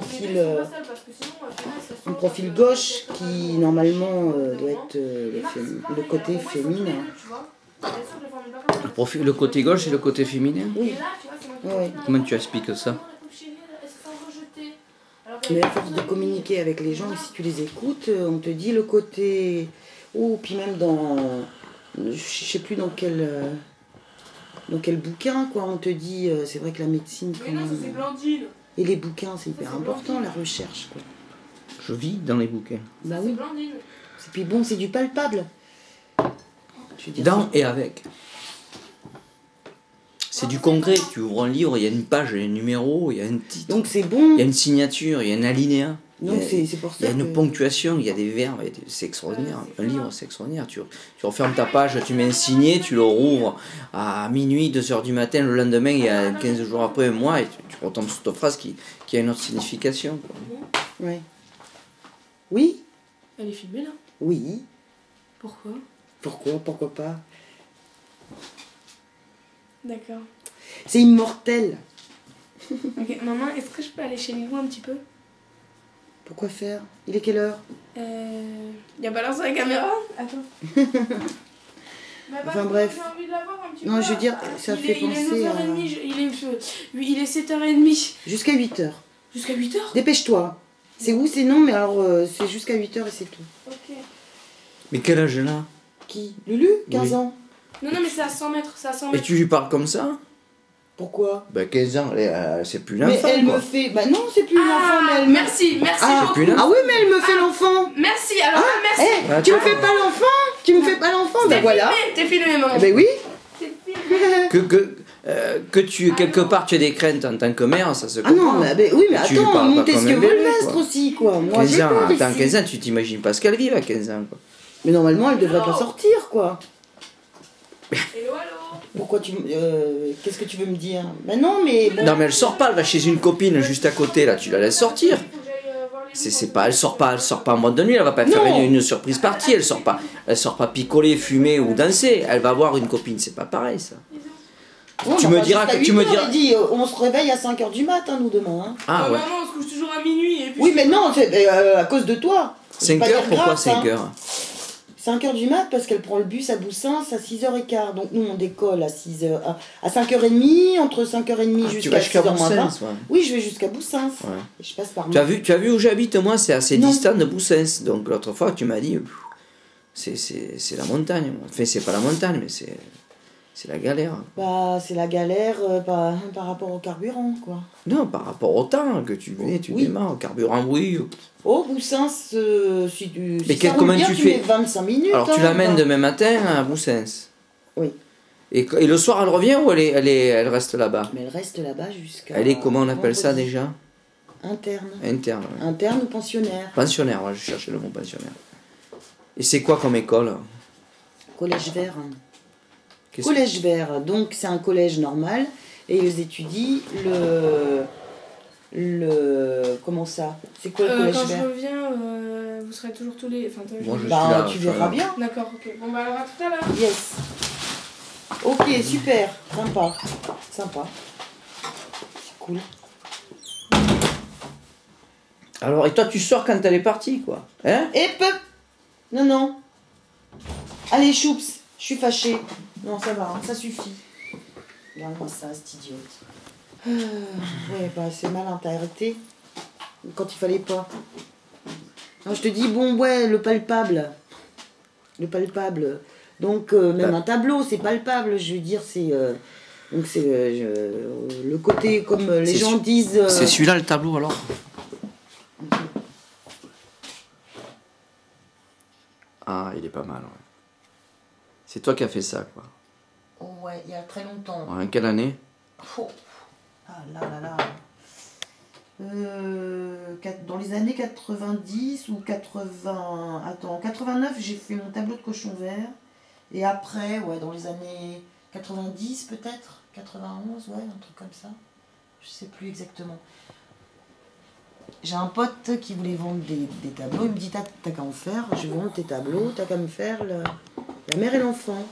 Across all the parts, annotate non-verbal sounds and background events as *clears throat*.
profil, euh, un profil gauche qui normalement euh, doit être euh, le, côté féminin. Le, profil- le côté gauche et le côté féminin Oui, oui. Comment tu expliques ça Mais à force de communiquer avec les gens, et si tu les écoutes, euh, on te dit le côté. Ou puis même dans. Je sais plus dans quel. euh, Dans quel bouquin, quoi, on te dit, euh, c'est vrai que la médecine, quand Mais non, c'est Blandine. Et les bouquins, c'est hyper important, la recherche, quoi. Je vis dans les bouquins. Bah C'est oui. Et puis bon, c'est du palpable. Je veux dire, Dans et avec. C'est du concret. Tu ouvres un livre, il y a une page, il y a un numéro, il y a un titre, Donc c'est bon. il y a une signature, il y a un alinéa. Il y Donc a- c'est pour Il y ça a une que- ponctuation, il y a des verbes, c'est extraordinaire. Un livre, c'est extraordinaire. Tu, tu refermes ta page, tu mets un signé, tu le rouvres à minuit, 2h du matin, le lendemain, il y a 15 jours après, un mois, et tu, tu retombes sur ta phrase qui, qui a une autre signification. quoi. Ouais. Oui Elle est filmée là? Oui. Pourquoi? Pourquoi? Pourquoi pas? D'accord. C'est immortel. *laughs* Ok, maman, est-ce que je peux aller chez Lilou un petit peu? Pourquoi faire? Il est quelle heure? Euh. Y'a pas l'heure sur la caméra? Attends. *laughs* Enfin, bref. J'ai envie de la voir un petit Non, peu. je veux dire, ça il fait est, il est penser à- 9h30, je- il, est, il est 7h30. Jusqu'à 8h. Jusqu'à 8h Dépêche-toi. C'est où C'est non, mais alors euh, c'est jusqu'à 8h et c'est tout. Ok. Mais quel âge elle a? Qui? Lulu? 15 Oui. ans? Non, non, mais c'est à 100 mètres, c'est à 100 Et mètres. tu lui parles comme ça? Pourquoi Ben 15 ans, elle euh, c'est plus Mais l'enfant. elle quoi. me fait. Bah non, c'est plus une enfant, mais Ah, elle me- merci, merci Ah, beaucoup. plus ah oui, mais elle me fait l'enfant. Merci, alors Eh, merci. Ah, tu me fais pas l'enfant Tu me fais pas l'enfant T'es Ben voilà. filmé, t'es filmé, maman. Eh ben oui. T'es filmé. *laughs* Que, que, euh, que tu, quelque part, tu aies des craintes en tant que mère, ça se Ah non, comprend. mais ben oui, mais Tu attends, Montesquieu quoi. aussi, quoi. Moi, 15 j'ai ans, attends, ici. 15 ans, tu t'imagines pas ce qu'elle vit à 15 ans. Quoi. Mais normalement, elle devrait pas sortir, quoi. Hello, hello. Pourquoi tu. euh, Qu'est-ce que tu veux me dire? Ben non, mais. bon. Non, mais elle sort pas, elle va chez une copine juste à côté, là, tu la laisses sortir. C'est, pas, elle sort pas, elle sort pas en mode de nuit, elle va pas faire une, une surprise partie, elle sort pas, elle sort pas picoler, fumer ou danser, elle va voir une copine, c'est pas pareil ça. Bon, tu on me diras que- tu me 8 heures, diras- dit, euh, on se réveille à 5h du matin, nous, demain. hein. Ah Euh, ouais. Maman, on se couche toujours à minuit. Et puis Oui, mais non, c'est euh, à cause de toi. Je vais 5 pas heures, dire pourquoi grave, 5 hein. heures? 5h du mat parce qu'elle prend le bus à Boussins à 6h15. Donc nous, on décolle à 6h, à, à 5h30, entre 5h30 Ah, jusqu'à vas jusqu'à 6h moins 20. Boussens, ouais. Oui, je vais jusqu'à Boussins. Ouais. Et je passe par Tu as vu, tu as vu où j'habite moi, c'est assez Non. distant de Boussens. Donc l'autre fois tu m'as dit, pff, c'est, c'est, c'est la montagne. Enfin c'est pas la montagne, mais c'est, c'est la galère. Bah, c'est la galère euh, par, par rapport au carburant, quoi. Non, par rapport au temps que tu mets, tu Oui. démarres, au carburant, oui. Oh, Boussins, euh, si tu. Mais si quel- ça comment bien, tu tu fais mets 25 minutes. Alors tu hein, l'amènes bah. demain matin à Boussens. Oui. Et, et le soir elle revient ou elle, est, elle, est, elle reste là-bas? Mais elle reste là-bas jusqu'à. Elle est, comment on appelle ça déjà? Interne. Interne. ouais. Interne ou pensionnaire? Pensionnaire, ouais, je cherchais le mot pensionnaire. Et c'est quoi comme école? Collège vert. Qu'est-ce- Collège vert, donc c'est un collège normal et ils étudient le. Le. Comment ça? C'est quoi le Euh, collège quand je vert? reviens, euh, vous serez toujours tous les. Enfin, toi, Moi, je- Bah, là, tu je verras bien. D'accord, ok. Bon, bah alors à tout à l'heure. Yes. Ok, super. Sympa. Sympa. C'est cool. Alors, et toi tu sors quand elle est partie, quoi Hein? Et peu Non, non. Allez, choups, je suis fâchée. Non, ça va, hein, ça suffit. Regarde-moi ça, cette idiote. Euh, ouais, bah c'est malin, t'as arrêté quand il fallait pas. Non, je te dis, bon, ouais, le palpable. Le palpable. Donc, euh, même Bah. un tableau, c'est palpable, je veux dire, c'est. euh, donc, c'est euh, je- le côté, comme les gens disent. euh, C'est celui-là le tableau alors? Ah, il est pas mal, ouais. C'est toi qui as fait ça, quoi. Oh, ouais, il y a très longtemps. En quelle année? Oh. Ah là là là. Euh, dans les années 90 ou 80. Attends, en 89, j'ai fait mon tableau de cochon vert. Et après, ouais, dans les années 90 peut-être? 91, ouais, un truc comme ça. Je sais plus exactement. J'ai un pote qui voulait vendre des, des tableaux. Il me dit T'as t'as qu'à en faire, je vends tes tableaux, t'as qu'à me faire le- la mère et l'enfant.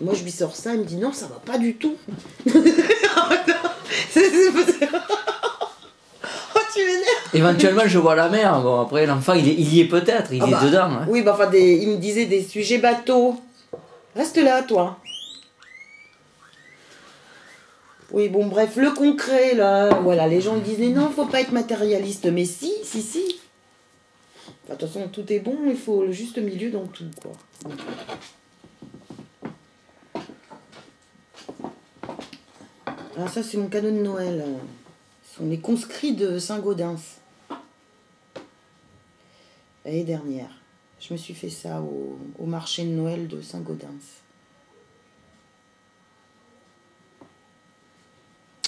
Et moi, je lui sors ça, il me dit Non, ça va pas du tout. *laughs* *laughs* Oh, tu m'énerves Éventuellement, je vois la mer. Bon, après, l'enfant, il, est- il y est peut-être, il Ah est bah, dedans. hein. Oui, bah enfin, des, il me disait des sujets bateaux. Reste là, toi. Oui, bon, bref, le concret, là, voilà, les gens disaient non, faut pas être matérialiste. Mais si, si, si. De toute façon, tout est bon, il faut le juste milieu dans tout, quoi. Alors ça, c'est mon cadeau de Noël. Ce sont les conscrits de Saint-Gaudens. L'année dernière. Je me suis fait ça au, au marché de Noël de Saint-Gaudens.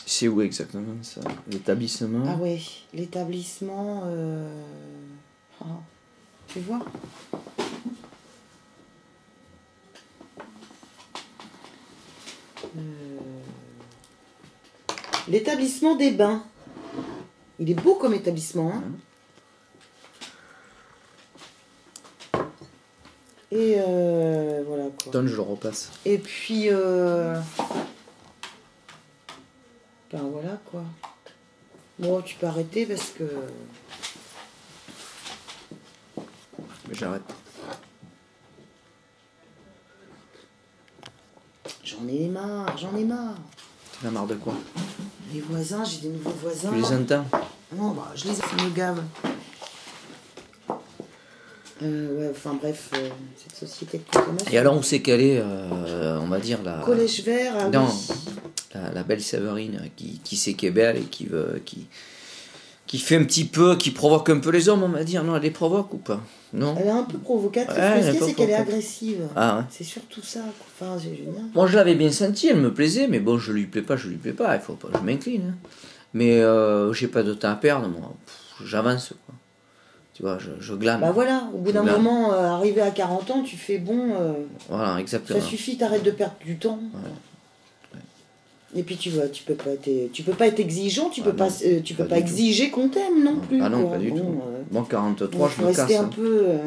C'est où exactement ça? L'établissement? Ah ouais, l'établissement... euh, ah, tu vois? L'établissement des bains. Il est beau comme établissement. hein. Et euh, voilà quoi. Donne, je le repasse. Et puis, euh... ben voilà quoi. Bon, tu peux arrêter parce que. Mais J'arrête. J'en ai marre, j'en ai marre. Tu as marre de quoi? Les voisins, j'ai des nouveaux voisins. Tu les entends Non, bah, je les ça me gave. Euh, ouais, enfin bref, euh, cette société de consommation. Et alors, où c'est qu'elle est, euh, on va dire, la, Collège vert, ah Non. oui. la, la belle Séverine qui, qui sait qu'elle est belle et qui veut. Qui, qui fait un petit peu, qui provoque un peu les hommes, on va dire. Non, elle les provoque ou pas? Non? Elle est un peu provocatrice, Ouais, pas c'est qu'elle est agressive. Ah ouais C'est surtout ça. Enfin. Moi, je l'avais bien senti, elle me plaisait, mais bon, je lui plais pas, je lui plais pas, il faut pas, je m'incline. hein. Mais euh, j'ai pas de temps à perdre, moi. J'avance, quoi. Tu vois, je, je glane. Bah voilà, au bout d'un moment, euh, arrivé à 40 ans, tu fais bon, euh, Voilà, exactement. ça suffit, t'arrêtes de perdre du temps. Et puis tu vois, tu peux pas être, tu peux pas être exigeant, tu Ah peux non, pas, euh, tu peux pas exiger qu'on t'aime non plus. ah non, quoi. pas du Bon, tout. euh, Bon, 43, bon, je me casse. un hein. peu. euh,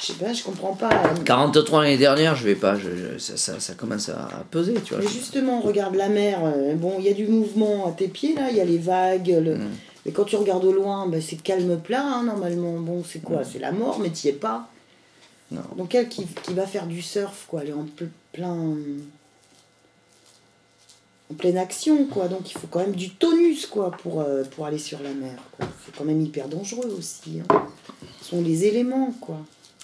je sais pas, je comprends pas. 43 l'année dernière, je vais pas, je, je- ça, ça, ça commence à peser, tu vois. Mais justement, regarde la mer. euh, bon, il y a du mouvement à tes pieds là, il y a les vagues. le- Mm. Mais quand tu regardes au loin, bah, c'est calme plat hein, normalement. Bon, c'est quoi? C'est la mort, mais t'y es pas. Non. Donc elle qui, qui va faire du surf, quoi, elle est en ple- plein. En pleine action, quoi. Donc il faut quand même du tonus, quoi, pour, euh, pour aller sur la mer. C'est quand même hyper dangereux aussi. hein. Ce sont les éléments, quoi.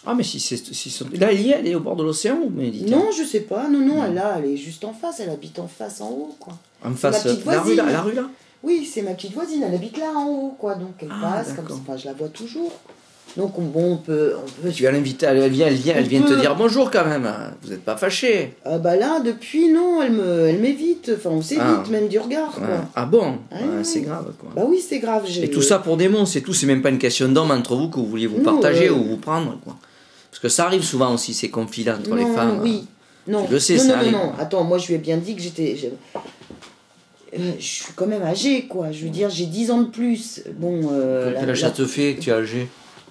Ah, mais si c'est. Si Là, elle y est, elle est au bord de l'océan ou Non, je sais pas. Non, non, elle, là, elle est juste en face. Elle habite en face, en haut, quoi. En face, ma petite la rue là, voisine. la rue là? Oui, c'est ma petite voisine. Elle habite là, en haut, quoi. Donc elle Ah, passe comme ça. Enfin, je la vois toujours. Donc on- bon, on peut. On peut Tu vas l'inviter, elle vient, elle vient, elle vient te peut- dire bonjour quand même. Vous n'êtes pas fâchés. Ah bah là, depuis, non, elle me, elle m'évite. Enfin, on s'évite Ah. même du regard, quoi. Ouais. Ah bon Ah Ouais, oui, C'est grave quoi. Bah oui, c'est grave. Et tout ça pour des mots, c'est tout, c'est même pas une question d'homme entre vous que vous vouliez vous Non, partager euh, ou vous prendre quoi. Parce que ça arrive souvent aussi ces conflits entre non, les femmes. Oui. Non, le sais, non, ça non, arrive. non, non. Attends, moi je lui ai bien dit que j'étais. Je... euh, je suis quand même âgée, quoi. Je veux dire, j'ai 10 ans de plus. Bon, euh, Quel la- âge la- ça te fait que tu es âgé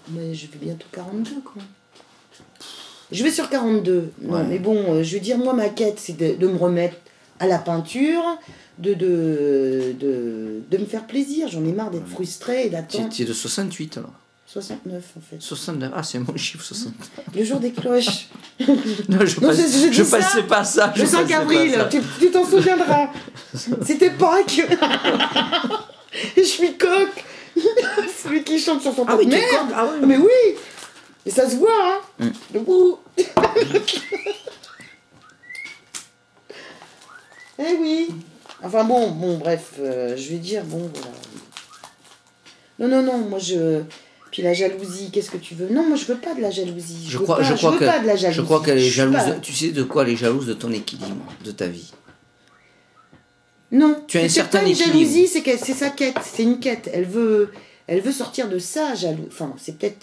Mais je vais bientôt 42, quoi. Je vais sur 42. Non, Ouais. mais bon, euh, je veux dire, moi, ma quête, c'est de, de me remettre à la peinture, de, de, de, de me faire plaisir. J'en ai marre d'être frustrée et d'attendre. tu es de 68 alors 69, en fait. 69, ah c'est mon chiffre 69. Le jour des cloches. *laughs* Non, je Non, je- je ça pensais pas ça. je Le 5 pensais pas avril, tu t'en souviendras. *laughs* C'était Pâques. *laughs* Et je suis coq. *laughs* Celui qui chante sur son Ah oui, Merde. ah oui. Mais oui Et ça se voit, hein Mm. Debout *laughs* Eh oui Enfin bon, bon, bref, euh, je vais dire, bon, voilà. Non, non, non, moi je... Puis la jalousie, qu'est-ce que tu veux? Non, moi je veux pas de la jalousie. Je veux crois, pas, je crois veux que, pas de la jalousie. je crois qu'elle est jalouse. pas- tu sais de quoi elle est jalouse de ton équilibre, de ta vie? Non, Tu as une équilibre. jalousie, c'est qu'elle- c'est sa quête, c'est une quête. Elle veut, elle veut sortir de sa jalousie. Enfin, c'est peut-être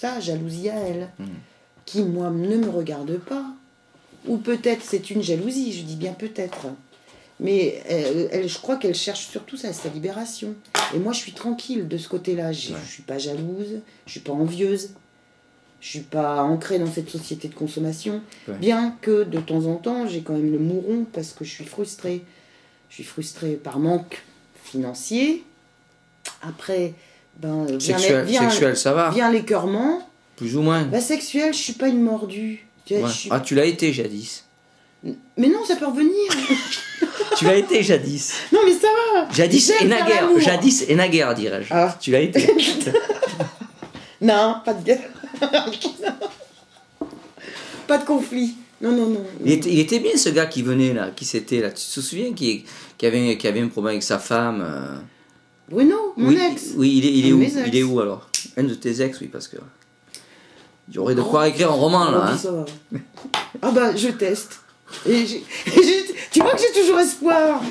sa jalousie à elle, Mm. qui moi ne me regarde pas. Ou peut-être c'est une jalousie, je dis bien peut-être. Mais elle, elle- je crois qu'elle cherche surtout sa, sa libération. Et moi, je suis tranquille de ce côté-là. Je Ouais. je suis pas jalouse, je suis pas envieuse, je suis pas ancrée dans cette société de consommation. Ouais. Bien que de temps en temps, j'ai quand même le mouron parce que je suis frustrée. Je suis frustrée par manque financier, Après, ben, euh, vient, Sexuel, vient, sexuel, ça va. vient l'écœurement. Plus ou moins. Bah, sexuel, je suis pas une mordue. Tu vois, Ouais. je suis- Ah, tu l'as été jadis. Mais non, ça peut revenir. *laughs* tu l'as été jadis. non, mais ça va. Jadis et naguère. Jadis et naguère, dirais-je. Ah. Tu l'as été. *laughs* *laughs* Non, pas de guerre. pas de conflit. Non, non, non. Il était, il était bien ce gars qui venait là, qui c'était là. Tu te souviens qui, qui, avait, qui avait un problème avec sa femme euh, Bruno, mon oui, ex. Oui, il est, il où? Il est où alors? Un de tes ex, oui, parce que. Il y aurait de quoi écrire un roman Oh, là. puis hein? Ah bah, je teste. Et tu vois que j'ai toujours espoir.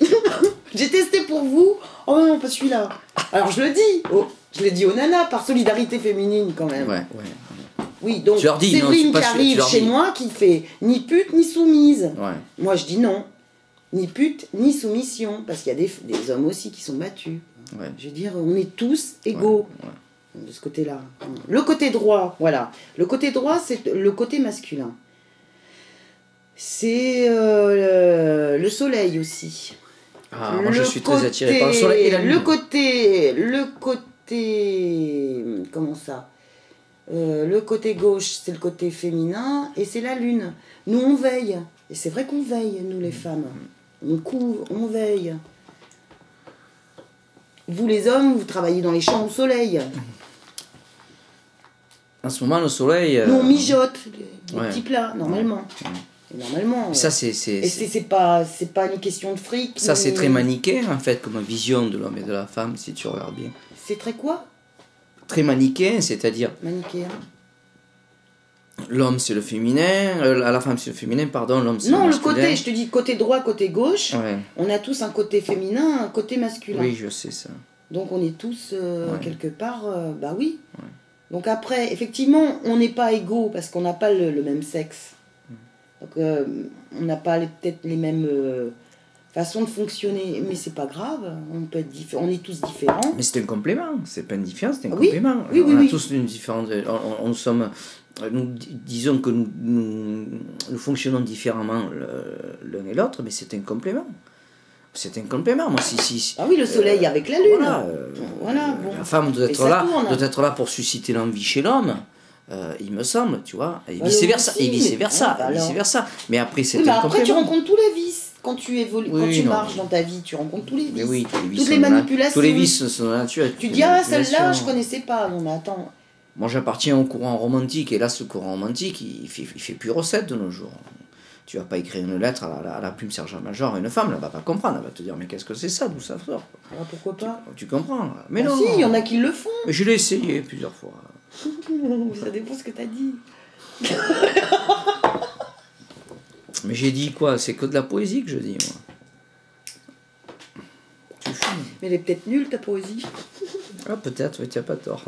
*laughs* j'ai testé pour vous. Oh non, pas celui-là. Alors je le dis. Oh, je l'ai dit aux nanas par solidarité féminine quand même. Ouais, ouais. Oui, donc Tu dis, Séverine qui arrive chez moi qui fait ni pute ni soumise. ouais. Moi je dis non. Ni pute ni soumission. Parce qu'il y a des, des hommes aussi qui sont battus. Ouais. Je veux dire, on est tous égaux ouais. de ce côté-là. Le côté droit, voilà. Le côté droit, c'est le côté masculin. C'est euh, le, le soleil aussi. Ah, moi je suis très attiré par le soleil et la lune. Le côté, le côté, comment ça? Euh, Le côté gauche, c'est le côté féminin et c'est la lune. Nous, on veille. Et c'est vrai qu'on veille, nous les femmes. On couvre, on veille. Vous les hommes, vous travaillez dans les champs au soleil. En ce moment, le soleil. euh, Nous, on mijote les ouais. petits plats, normalement. Et normalement. Ça, c'est. c'est- et c'est c'est pas, c'est pas une question de fric. Ça, c'est très manichéen, en fait, comme vision de l'homme et de la femme, si tu regardes bien. C'est très quoi? Très manichéen, c'est-à-dire Manichéen. l'homme c'est le féminin, euh, la femme c'est le féminin, pardon, l'homme c'est le Non, le masculin. côté, je te dis côté droit, côté gauche, Ouais, on a tous un côté féminin, un côté masculin. oui, je sais ça. Donc on est tous euh, Ouais. quelque part, euh, bah oui. Donc après, effectivement, on n'est pas égaux parce qu'on n'a pas le, le même sexe. Mm. Donc on n'a pas peut-être les mêmes euh, façons de fonctionner, mais c'est pas grave. On peut être on est tous différents. Mais c'est un complément, c'est pas une différence, c'est un Oui, complément. oui, oui, on a tous une différence. On, on- on sommes, nous di- disons que nous, nous, nous fonctionnons différemment l'un et l'autre, mais c'est un complément. C'est un complément. Moi, si, si, Ah oui, le soleil avec la lune. Voilà, euh, Voilà, bon. La femme doit être là, tourne. doit être là pour susciter l'envie chez l'homme. euh, il me semble, tu vois, et Bah, vice versa, et vice mais- versa, ah, bah alors. vice versa. Mais après, c'est Oui, mais un après, tu rencontres tous les vices. Quand tu évolues, quand tu non. marches dans ta vie, tu rencontres tous les vices. Oui, tous les vices Toutes les manipulations. Tous les vices sont de la nature. Tu dis, ah, celle-là, je connaissais pas. Non, mais attends. Moi, j'appartiens au courant romantique, et là, ce courant romantique, il fait, il fait plus recette de nos jours. Tu vas pas écrire une lettre à la, à la plume sergent-major à une femme, elle va pas comprendre, elle va te dire, mais qu'est-ce que c'est ça, d'où ça sort? Ah, pourquoi pas? Tu comprends Mais Ah non si, il y en a qui le font. Mais je l'ai essayé plusieurs fois. *laughs* Ça dépend ce que t'as dit. *laughs* Mais j'ai dit quoi C'est que de la poésie que je dis, moi. Tu fumes Mais elle est peut-être nulle, ta poésie. Ah, peut-être, mais tu n'as pas tort.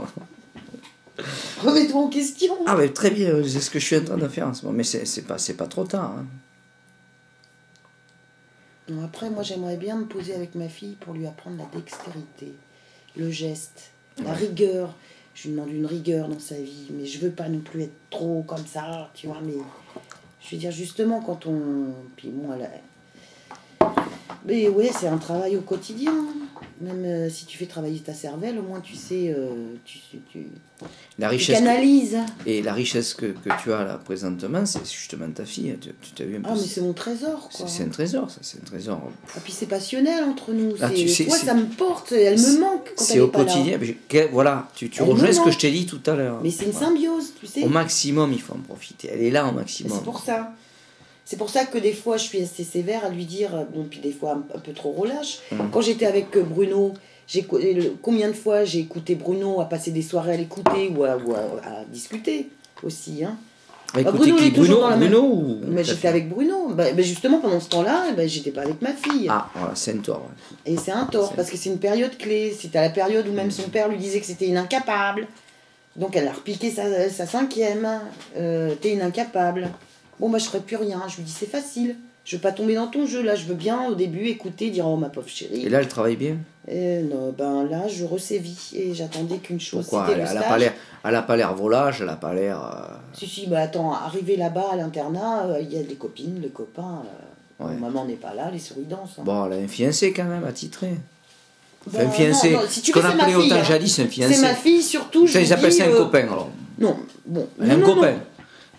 Remets-toi en question. Ah, mais très bien, c'est ce que je suis en train de faire en ce moment. Mais c'est pas, pas trop tard. hein. Non, après, moi, j'aimerais bien me poser avec ma fille pour lui apprendre la dextérité, le geste, la rigueur. Je lui demande une rigueur dans sa vie, mais je veux pas non plus être trop comme ça, tu vois. Mais je veux dire, justement, quand on. Puis elle a- Mais ouais, c'est un travail au quotidien. Même euh, si tu fais travailler ta cervelle, au moins tu sais, euh, tu, tu, La tu richesse. que- canalises. Et la richesse que, que tu as là présentement, c'est justement ta fille. Tu tu t'as vu un peu Ah, mais c'est- mon trésor, c'est quoi. c'est un trésor, ça, c'est un trésor. Et puis c'est passionnel entre nous. Ah, tu sais, toi, ça me porte, elle me manque C'est au là. quotidien. mais Voilà, tu, tu rejoins ce que je t'ai dit tout à l'heure. Mais c'est une Voilà. symbiose, tu sais. Au maximum, il faut en profiter. Elle est là au maximum. C'est pour ça. C'est pour ça que des fois, je suis assez sévère à lui dire, euh, bon, puis des fois un, un peu trop relâche. Mm. Quand j'étais avec euh, Bruno, j'ai combien de fois j'ai écouté Bruno à passer des soirées à l'écouter ou à, ou à- à discuter aussi. Hein. Bah, écoutez, Bruno, il est toujours Bruno, dans la même- Bruno ou Mais ta j'étais avec Bruno. Bah, bah, justement, pendant ce temps-là, eh ben, j'étais pas avec ma fille. Ah, voilà, c'est un tort. ouais. Et c'est un tort, parce que c'est une période clé. C'était à la période où même son père lui disait que c'était une incapable. Donc elle a repiqué sa, sa cinquième. Euh, T'es une incapable. Bon, bah je ferai plus rien. Je lui dis, c'est facile. Je veux pas tomber dans ton jeu. Là, je veux bien au début écouter, dire, oh ma pauvre chérie. Et là, elle travaille bien? Et non, ben là, je resévis. Et j'attendais qu'une chose. Pourquoi elle, le elle a pas l'air, elle a pas l'air volage, elle a pas l'air. euh, Si, si, bah attends, arrivé là-bas à l'internat, euh, il y a des copines, les copains. euh, Ouais. Maman n'est pas là, les souris dansent. hein. Bon, elle a un fiancé quand même, attitré. Un fiancé. non, non, si tu Ce qu'on appelait autant hein. jadis un fiancé. C'est ma fille surtout. je Ça, lui ils appellent ça un euh, copain alors. Non, bon. un copain.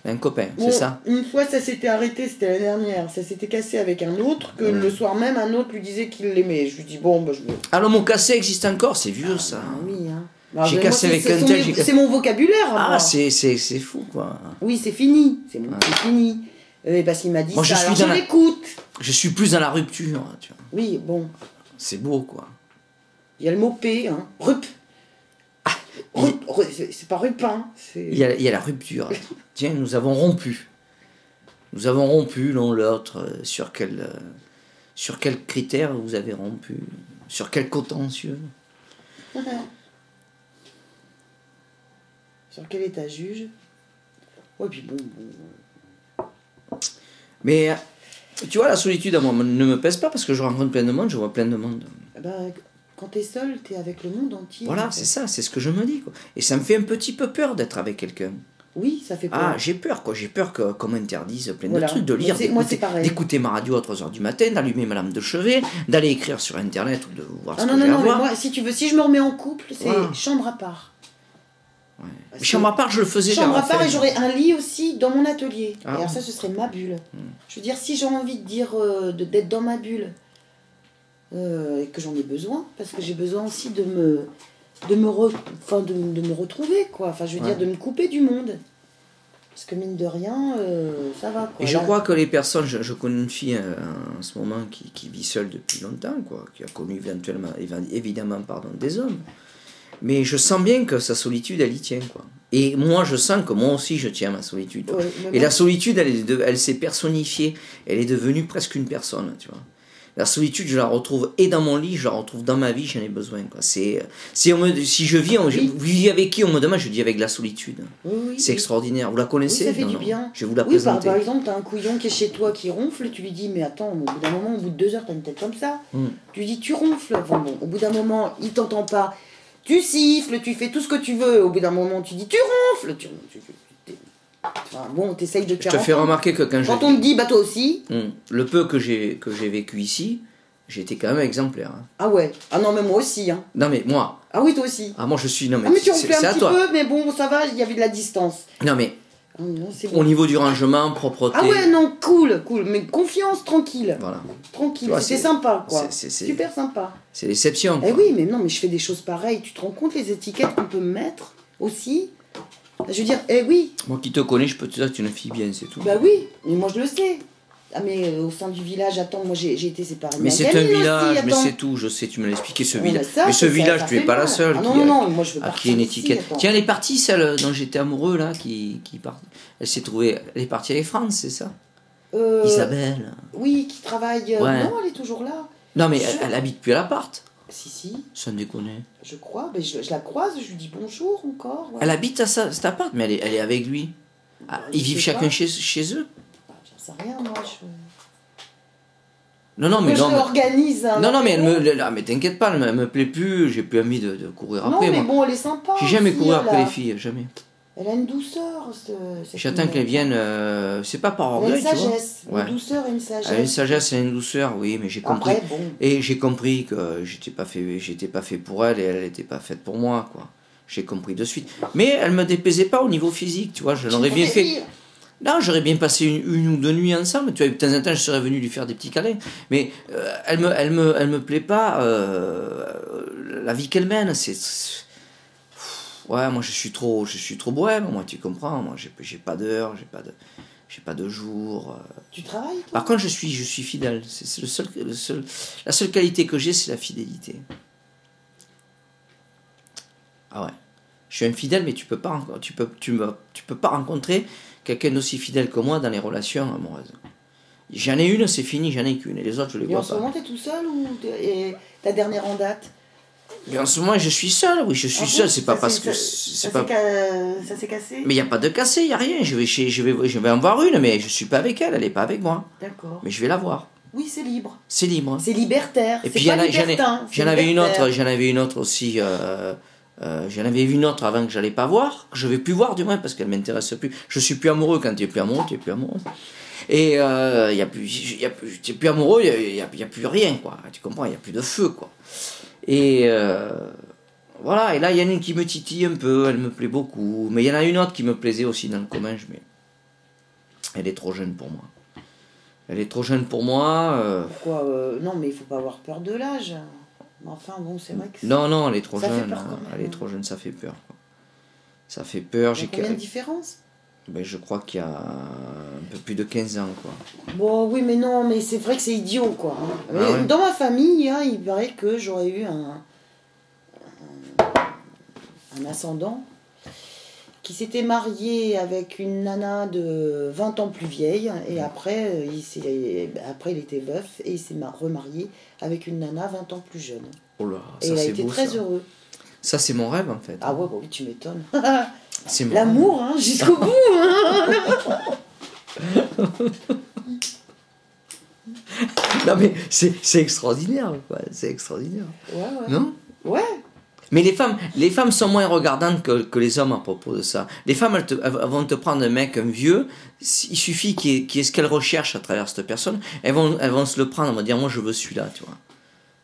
Un copain, Bon, c'est ça. Une fois, ça s'était arrêté, c'était l'année dernière. Ça s'était cassé avec un autre, que Mm. le soir même, un autre lui disait qu'il l'aimait. Je lui dis, bon, bah, je veux. Ah, le mot cassé existe encore, c'est vieux ça. Ah oui, hein. Bah, J'ai moi, cassé c'est- avec c'est un tel, cassé- C'est mon vocabulaire. Ah, c'est c'est- c'est fou quoi. Oui, c'est fini. C'est bon, fini. Euh, parce qu'il m'a dit Moi, je suis alors dans je la- l'écoute. Je suis plus dans la rupture, tu vois. Oui, bon. C'est beau quoi. Il y a le mot P, hein. Rup. C'est pas rupin. Il y a, il y a la rupture. *laughs* Tiens, nous avons rompu. Nous avons rompu l'un l'autre. euh, Sur quel, euh, sur quels critères vous avez rompu? Sur quel contentieux? *laughs* Sur quel état juge? Ouais, puis bon, bon. Mais euh, tu vois, la solitude à moi ne me pèse pas parce que je rencontre plein de monde, je vois plein de monde. Eh ben, quand t'es seul, t'es avec le monde entier. Voilà, en fait. c'est ça, c'est ce que je me dis. Quoi. Et ça me fait un petit peu peur d'être avec quelqu'un. Oui, ça fait peur. Ah, j'ai peur, quoi. J'ai peur que- qu'on m'interdise plein Voilà. de trucs, de lire, d'écouter- ma radio à 3h du matin, d'allumer ma lampe de chevet, d'aller écrire sur Internet ou de voir ce Ah que non, non, à non, mais voir. moi, si tu veux, si je me remets en couple, c'est Voilà. chambre à part. Ouais. Chambre à que- part, je le faisais Chambre à part et j'aurais un lit aussi dans mon atelier. Ah et alors ça, ce serait ma bulle. Hmm. Je veux dire, si j'ai envie de dire euh, d'être dans ma bulle euh, et que j'en ai besoin, parce que j'ai besoin aussi de me de me, re- de, de me retrouver, quoi. Enfin, je veux Ouais. dire, de me couper du monde. Parce que mine de rien, euh, ça va, quoi. Et je Là- crois que les personnes, je, je connais une fille euh, en ce moment qui, qui vit seule depuis longtemps, quoi, qui a connu éventuellement, évi- évidemment pardon, des hommes. Mais je sens bien que sa solitude, elle y tient. Quoi. Et moi, je sens que moi aussi, je tiens à ma solitude. Ouais, Et la solitude, elle, elle s'est personnifiée, elle est devenue presque une personne, tu vois. La solitude, je la retrouve et dans mon lit, je la retrouve dans ma vie, j'en ai besoin. Quoi. C'est, si, on me, si je vis, on, je- vous vivez avec qui on me demande, je dis avec la solitude. oui, oui, C'est extraordinaire. Vous la connaissez Oui, ça fait Non, du non. bien. Je vais vous la Oui, par, présenter. par exemple, t'as un couillon qui est chez toi qui ronfle, tu lui dis, mais attends, au bout d'un moment, au bout de deux heures, t'as une tête comme ça. Hmm. Tu lui dis, tu ronfles. Enfin, bon, au bout d'un moment, il t'entend pas. Tu siffles, tu fais tout ce que tu veux. Au bout d'un moment, tu dis, tu ronfles. Tu, tu- tu- enfin, bon, t'essayes de Je te fais remarquer que quand, Quand je on te dit, bah toi aussi. Hum, le peu que j'ai que j'ai vécu ici, été quand même exemplaire. hein. Ah ouais. Ah non, mais moi aussi. Hein. Non mais moi, Ah oui, toi aussi. ah moi je suis non mais, Ah, mais tu c'est un petit toi. peu, mais bon, ça va, il y avait de la distance. Non mais Ah, non, au niveau du rangement, propreté. Ah ouais, non, cool, cool. Mais confiance, tranquille. Voilà, Tranquille. C'est- sympa, quoi. c'est- Super sympa. c'est l'exception. Eh oui, mais non, mais je fais des choses pareilles. Tu te rends compte les étiquettes qu'on peut mettre aussi? Je veux dire, eh oui, Moi qui te connais, je peux te dire que tu es une fille bien, c'est tout. bah oui, mais moi je le sais. Ah mais euh, au sein du village, attends, moi j'ai été séparée mais ma c'est un village, aussi, mais c'est tout, je sais, tu me l'as expliqué ce village. ça, mais ce village, tu es pas la seule Ah qui, non, non, a, non, moi je veux à pas qui une étiquette. ici. Tiens, elle est partie, celle dont j'étais amoureux là, qui, qui part. Elle s'est trouvée, elle est partie avec France, c'est ça? Euh, Isabelle. Oui, qui travaille. euh, Ouais. Non, elle est toujours là. Non mais elle, elle habite plus à l'appart. Si, si, Sans déconner. je crois. Mais je, je la croise, je lui dis bonjour encore. ouais. Elle habite à sa- cet appart, mais elle est, elle est avec lui. Ah, Je ils vivent chacun chez, chez eux Ah, J'en sais rien, moi. Je... Non, non, mais non. je mais- organise un Non, non, mais elle me, ah, mais t'inquiète pas, elle me, elle me plaît plus, j'ai plus envie de, de courir Non, après, mais moi. bon, elle est sympa. J'ai jamais couru après les filles, jamais. Elle a une douceur. ce- cette J'attends mignonne. qu'elles viennent, euh, c'est pas par Elle a orgueil, une sagesse, Ouais. une douceur et une sagesse. Elle a une sagesse et une douceur, oui, mais j'ai compris. Après, bon. Et j'ai compris que j'étais pas fait, j'étais pas fait pour elle et elle n'était pas faite pour moi, quoi. J'ai compris de suite. Mais elle me déplaisait pas au niveau physique, tu vois. Je l'aurais bien fait. rire. Non, j'aurais bien passé une, une ou deux nuits ensemble. Tu vois, de temps en temps, je serais venu lui faire des petits câlins. Mais euh, elle me, elle me, elle me plaît pas. euh, la vie qu'elle mène, c'est. Ouais, moi je suis trop, je suis trop bohème. Moi, tu comprends. Moi, j'ai, j'ai pas d'heure, j'ai pas de, j'ai pas de jour. euh. Tu travailles, toi? Par contre, je suis, je suis fidèle. C'est, le seul, le seul, la seule qualité que j'ai, c'est la fidélité. Ah ouais. Je suis infidèle, mais tu peux pas, tu peux, tu me, tu peux pas rencontrer quelqu'un d'aussi fidèle que moi dans les relations amoureuses. J'en ai une, c'est fini, j'en ai qu'une. Et les autres, je les Et en vois ce pas. moment, t'es tout seul ou et ta dernière en date? Mais en ce moment, je suis seul, oui, je suis Ah seul. C'est pas parce que. ça- C'est pas... ça s'est cassé Mais il n'y a pas de cassé, il n'y a rien. Je vais, chez, je, vais, je vais en voir une, mais je suis pas avec elle, elle n'est pas avec moi. D'accord. Mais je vais la voir. Oui, c'est libre. C'est libre. C'est libertaire. Et puis j'en avais une autre, j'en avais une autre aussi. euh, euh, j'en avais une autre avant que j'allais pas voir, que je vais plus voir du moins parce qu'elle m'intéresse plus. Je suis plus amoureux quand tu es plus amoureux, tu es plus amoureux. Et il y a plus, y a plus, tu es plus amoureux, il y a, y a- y a plus rien quoi. Tu comprends, il y a plus de feu quoi. Et euh, voilà, et là, il y en a une qui me titille un peu, elle me plaît beaucoup. Mais il y en a une autre qui me plaisait aussi dans le commun, mais elle est trop jeune pour moi. Elle est trop jeune pour moi. euh, Pourquoi euh, Non, mais il faut pas avoir peur de l'âge. Enfin, bon, c'est vrai que. c'est- Non, non, elle est trop Ça fait jeune. peur hein. Elle est hein. trop jeune, ça fait peur. quoi. Ça fait peur. Il y J'ai a combien de différence ben, je crois qu'il y a un peu plus de 15 ans, quoi. Bon, oui, mais non, mais c'est vrai que c'est idiot, quoi. Ah ouais. Dans ma famille, hein, il paraît que j'aurais eu un, un, un ascendant qui s'était marié avec une nana de 20 ans plus vieille, et après, euh, il, s'est- après il était veuf, et il s'est ma- remarié avec une nana 20 ans plus jeune. Oh là, Et ça il a été beau. très ça. heureux. Ça, c'est mon rêve, en fait. Ah ouais, bah oui, tu m'étonnes. *laughs* L'amour, hein, jusqu'au bout. hein. Non, mais c'est c'est extraordinaire, quoi? C'est extraordinaire. Ouais, ouais. Non? Ouais. Mais les femmes, les femmes sont moins regardantes que, que les hommes à propos de ça. Les femmes, elles, te- elles vont te prendre un mec, un vieux. Il suffit qu'il y ait, qu'il y ait ce qu'elles recherchent à travers cette personne. Elles vont, elles vont se le prendre. Elles vont dire, moi, je veux celui-là, tu vois.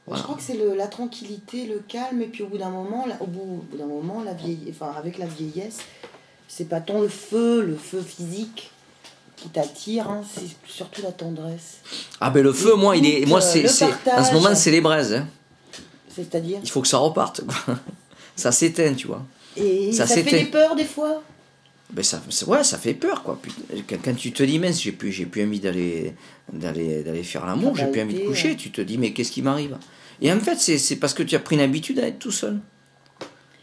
Voilà. Je crois que c'est la tranquillité, le calme, et puis au bout d'un moment, la- au, bout, au bout d'un moment, la vieille, enfin avec la vieillesse, c'est pas tant le feu, le feu physique qui t'attire, hein, c'est surtout la tendresse. Ah ben le feu, moi, il est, moi, c'est, en partage. ce moment, c'est les braises. hein. C'est-à-dire. Il faut que ça reparte. Quoi. *laughs* Ça s'éteint, tu vois. Et Ça ça, fait des peurs des fois? Ben ça, ouais, ça fait peur, quoi. Quand, quand tu te dis, mince, j'ai plus, j'ai plus envie d'aller, d'aller, d'aller faire l'amour, j'ai plus envie de coucher, tu te dis, mais qu'est-ce qui m'arrive? Et en fait, c'est, parce que tu as pris une habitude à être tout seul.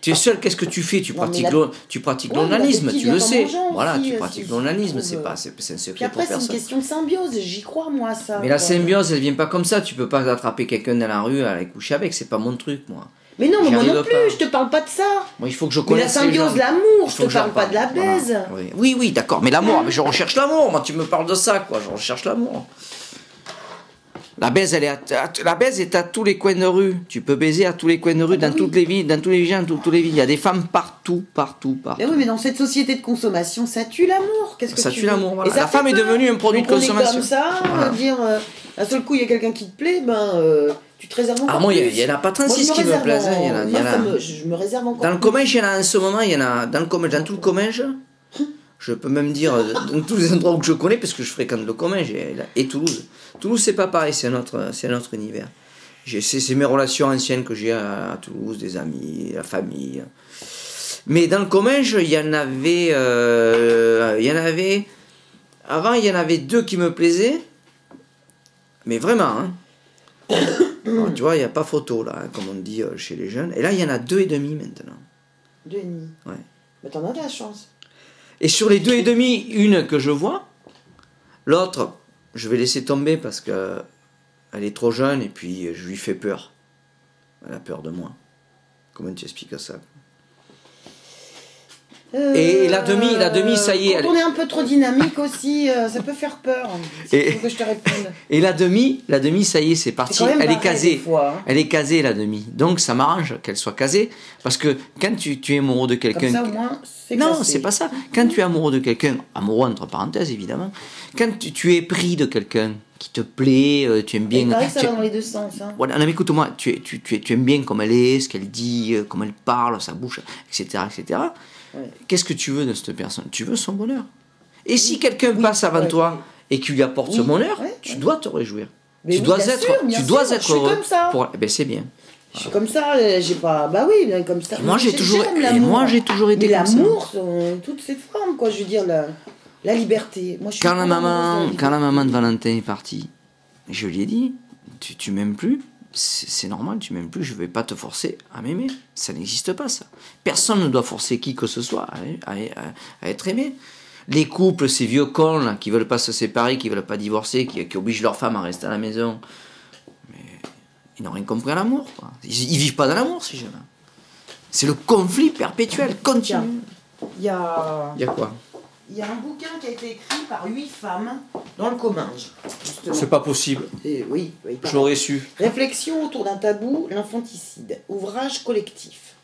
Tu es seul, qu'est-ce que tu fais? Tu Non, pratiques, la- tu pratiques Ouais, l'onanisme, tu le sais. Voilà, aussi, tu euh, pratiques l'onanisme, c'est pas, trouve, c'est, un secret Puis après, c'est une question de symbiose. J'y crois, moi, à ça. Mais la symbiose, elle vient pas comme ça. Tu peux pas attraper quelqu'un dans la rue, aller coucher avec. C'est pas mon truc, moi. Mais non, mais moi non plus, pas. je te parle pas de ça. Moi, il faut que je Mais la connaisse symbiose, l'amour, je te parle pas de la Voilà. baise. Oui, oui, oui, d'accord. Mais l'amour, mais je recherche l'amour. Moi, tu me parles de ça, quoi. Je recherche l'amour. La baise, elle est à- à- la baise est à tous les coins de rue. Tu peux baiser à tous les coins de rue, Ah bah dans oui. toutes les villes, dans tous les villes, dans tous- tous les villes. Il y a des femmes partout, partout, partout. Mais oui, mais dans cette société de consommation, ça tue l'amour. Qu'est-ce que Ça tu tue l'amour, voilà. Et ça La femme est devenue un produit Donc de on est consommation. comme ça, Voilà. dire, euh, d'un seul coup, il y a quelqu'un qui te plaît, ben, euh, tu te réserves encore Ah, moi, il y, en a pas Moi, je 36 qui me plaisent. en- a- il y moi, en a- ça me- je me réserve encore Dans le commerce, il y en a en ce moment, il y en a dans le dans tout le commerce. Je peux même dire euh, dans tous les endroits où je connais, parce que je fréquente le commerce et, Toulouse. Toulouse, c'est pas pareil, c'est un autre, c'est un autre univers. C'est mes relations anciennes que j'ai à, à Toulouse, des amis, la famille. Mais dans le commerce, il y en avait, euh, il y en avait. Avant, il y en avait deux qui me plaisaient, mais vraiment. Hein. Alors, tu vois, il n'y a pas photo là, hein, comme on dit euh, chez les jeunes. Et là, il y en a deux et demi maintenant. Deux et demi. Ouais. Mais t'en as de la chance. Et sur les deux et demi, une que je vois, l'autre, je vais laisser tomber parce que elle est trop jeune et puis je lui fais peur. Elle a peur de moi. Comment tu expliques ça? Et la demi- la demi, ça y est, Quand elle- on est un peu trop dynamique aussi, euh, ça peut faire peur. Et- Il faut que je te réponde. Et la demi, la demi, ça y est, c'est parti. Elle est casée. fois, hein. Elle est casée la demi. Donc ça m'arrange qu'elle soit casée parce que quand tu, tu es amoureux de quelqu'un ça, Non, c'est pas ça. Quand tu es amoureux de quelqu'un, amoureux entre parenthèses évidemment, quand tu, tu es pris de quelqu'un qui te plaît, euh, tu aimes bien. pareil, ça tu- va dans les deux sens. Hein. Voilà, non mais écoute-moi, tu, es- tu, tu, es- tu aimes bien comme elle est, ce qu'elle dit, euh, comment elle parle, sa bouche, etc. etc. Ouais. Qu'est-ce que tu veux de cette personne? Tu veux son bonheur. Et si quelqu'un passe avant ouais, toi et qu'il lui apporte ce Oui, bonheur, ouais, tu dois te réjouir. Mais tu dois être, sûr, tu dois sûr, être je suis heureux. comme ça. Pour... Ben, c'est bien. Je suis comme ça, euh, j'ai pas. Bah oui, bien comme ça. Et moi, j'ai toujours, et moi, j'ai toujours été Mais comme ça. l'amour, toutes ses formes, quoi. Je veux dire, la, la liberté. Moi, je suis Quand la maman, quand la maman de Valentin est partie, je lui ai dit, tu, tu m'aimes plus, c'est normal, tu m'aimes plus, je vais pas te forcer à m'aimer. Ça n'existe pas, ça. Personne ne doit forcer qui que ce soit à, à- à- à être aimé. Les couples, ces vieux cons là, qui veulent pas se séparer, qui veulent pas divorcer, qui, qui obligent leur femme à rester à la maison, mais ils n'ont rien compris à l'amour. Ils, ils vivent pas dans l'amour, ces jeunes. C'est le conflit perpétuel, continu. Il y a, Il y a quoi? Il y a un bouquin qui a été écrit par huit femmes dans le Comminges. justement. pas possible. Et oui, oui, Je l'aurais su. Réflexion autour d'un tabou, l'infanticide. Ouvrage collectif.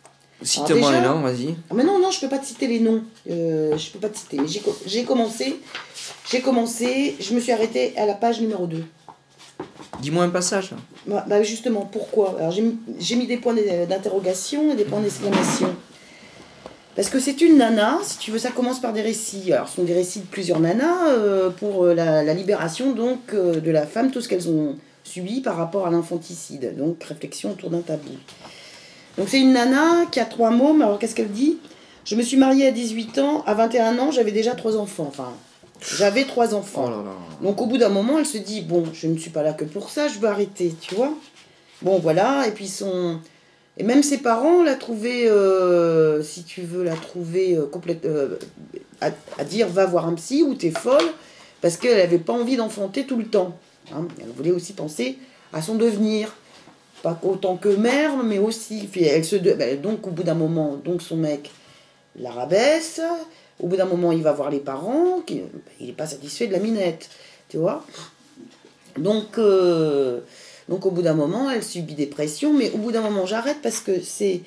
Cite-moi les noms, vas-y. Ah, mais non, non, je peux pas te citer les noms. Euh, je peux pas te citer. Mais j'ai, co- j'ai commencé, j'ai commencé, je me suis arrêtée à la page numéro 2. Dis-moi un passage. Bah, bah, justement, pourquoi? Alors j'ai mis- j'ai mis des points d'interrogation et des points d'exclamation. Parce que c'est une nana, si tu veux, ça commence par des récits. Alors ce sont des récits de plusieurs nanas euh, pour euh, la, la libération donc euh, de la femme, tout ce qu'elles ont subi par rapport à l'infanticide. Donc réflexion autour d'un tabou. Donc c'est une nana qui a trois mômes. Alors qu'est-ce qu'elle dit? Je me suis mariée à 18 ans, à 21 ans j'avais déjà trois enfants. Enfin, j'avais trois enfants. Oh là là. Donc au bout d'un moment, elle se dit bon, je ne suis pas là que pour ça, je veux arrêter, tu vois. Bon voilà, et puis son et même ses parents la trouvaient, euh, si tu veux la trouver euh, complète, euh, à, dire va voir un psy ou t'es folle, parce qu'elle n'avait pas envie d'enfanter tout le temps. hein. Elle voulait aussi penser à son devenir, pas autant que mère, mais aussi. Ben, donc au bout d'un moment, donc son mec la rabaisse. Au bout d'un moment, il va voir les parents, qui- il n'est pas satisfait de la minette, tu vois. Donc, euh, donc au bout d'un moment, elle subit des pressions, mais au bout d'un moment, j'arrête parce que c'est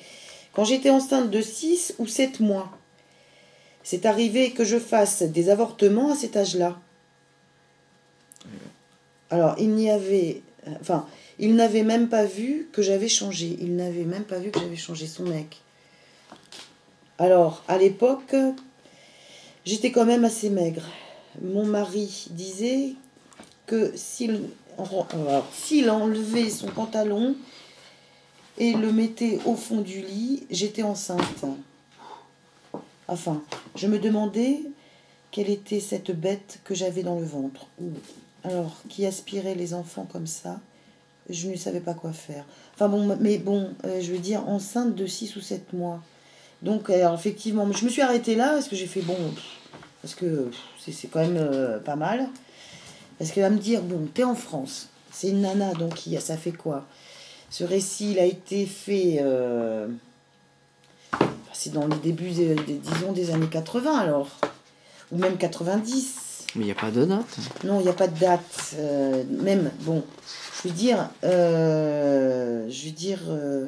quand j'étais enceinte de 6 ou 7 mois. C'est arrivé que je fasse des avortements à cet âge-là. Alors, il n'y avait. Enfin, il n'avait même pas vu que j'avais changé. Il n'avait même pas vu que j'avais changé son mec. Alors, à l'époque, j'étais quand même assez maigre. Mon mari disait que s'il s'il enlevait son pantalon et le mettait au fond du lit, j'étais enceinte. Enfin, je me demandais quelle était cette bête que j'avais dans le ventre. Alors, qui aspirait les enfants comme ça, je ne savais pas quoi faire. Enfin bon, mais bon, euh, je veux dire, enceinte de 6 ou 7 mois. Donc, alors, effectivement, je me suis arrêtée là parce que j'ai fait bon, parce que c'est quand même euh, pas mal. Parce qu'elle va me dire, bon, t'es en France, c'est une nana, donc il y a- ça fait quoi? Ce récit, il a été fait, euh, c'est dans les débuts, des- des- disons, des années 80 alors, ou même 90. Mais il n'y a pas de date. Non, il n'y a pas de date. euh, même, bon, je veux dire, euh, je veux dire, euh,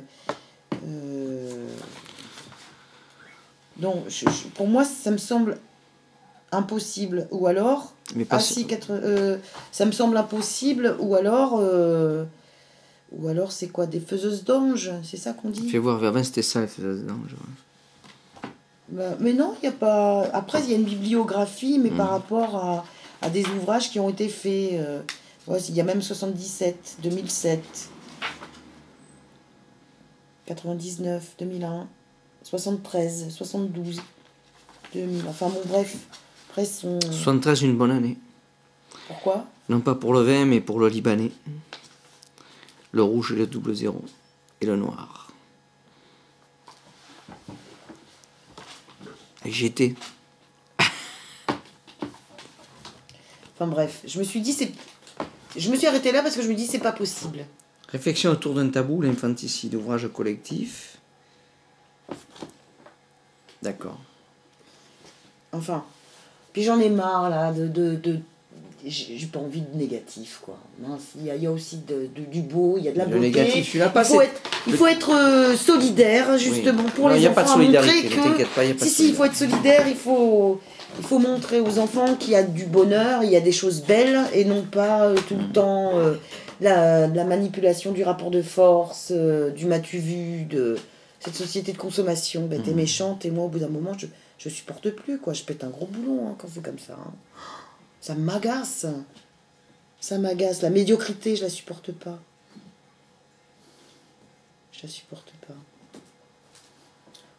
donc, je- je- pour moi, ça me semble impossible. Ou alors, Mais pas ah si, quatre- euh, ça me semble impossible. Ou alors, euh, ou alors, c'est quoi, des faiseuses d'anges C'est ça qu'on dit? Fais voir, avant c'était ça, les faisaient d'ange, ouais. Bah, mais non, il n'y a pas. Après, il y a une bibliographie, mais par Mhm. rapport à, à des ouvrages qui ont été faits. euh, ouais, il y a même 77, 2007, 99, 2001, 73, 72, 2000. Enfin, bon, bref. Après, son. 73, une bonne année. Pourquoi? Non pas pour le vin, mais pour le libanais. Le rouge et le double zéro. Et le noir. J'étais. Enfin, bref. Je me suis dit, c'est. Je me suis arrêtée là parce que je me dis, c'est pas possible. Réflexion autour d'un tabou, l'infanticide, ouvrage collectif. D'accord. Enfin. Puis j'en ai marre, là, de. de, de- j'ai pas envie de négatif, quoi. Il y a, il y a aussi de, de- du beau, il y a de la Le beauté. négatif, il faut être, il faut être euh, solidaire, justement, Oui. pour Non, les il n'y a enfants. pas de solidarité, que- pas, a pas Si, de si, il faut être solidaire, il faut, il faut montrer aux enfants qu'il y a du bonheur, il y a des choses belles, et non pas euh, tout le temps euh, la, la manipulation du rapport de force, euh, du m'as-tu vu, de cette société de consommation bête et Mm. méchante, et moi, au bout d'un moment, je, je supporte plus, quoi. Je pète un gros boulon hein, quand c'est comme ça. hein. Ça m'agace. Ça m'agace. La médiocrité, je la supporte pas. Je la supporte pas.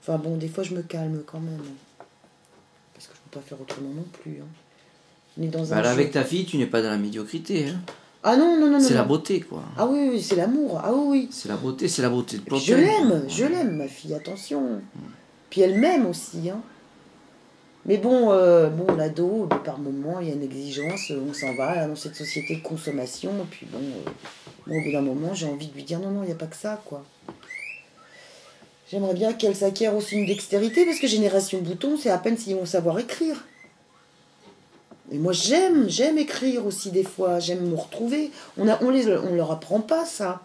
Enfin bon, des fois je me calme quand même. Parce que je peux pas faire autrement non plus. hein. On est dans Bah un là, jeu. avec ta fille, tu n'es pas dans la médiocrité. Ah non, non, non, non. C'est la beauté, quoi. Ah oui, oui, c'est l'amour. Ah oui, oui. C'est la beauté, c'est la beauté de je l'aime, je l'aime, ma fille, attention. Puis elle m'aime aussi. Hein. Mais bon, euh, bon l'ado, par moment, il y a une exigence, on s'en va dans cette société de consommation. Et puis bon, euh, bon, au bout d'un moment, j'ai envie de lui dire non, non, il n'y a pas que ça, quoi. J'aimerais bien qu'elle s'acquiert aussi une dextérité, parce que Génération Bouton, c'est à peine s'ils vont savoir écrire. Et moi, j'aime, j'aime écrire aussi des fois, j'aime me retrouver. On les, on leur apprend pas ça.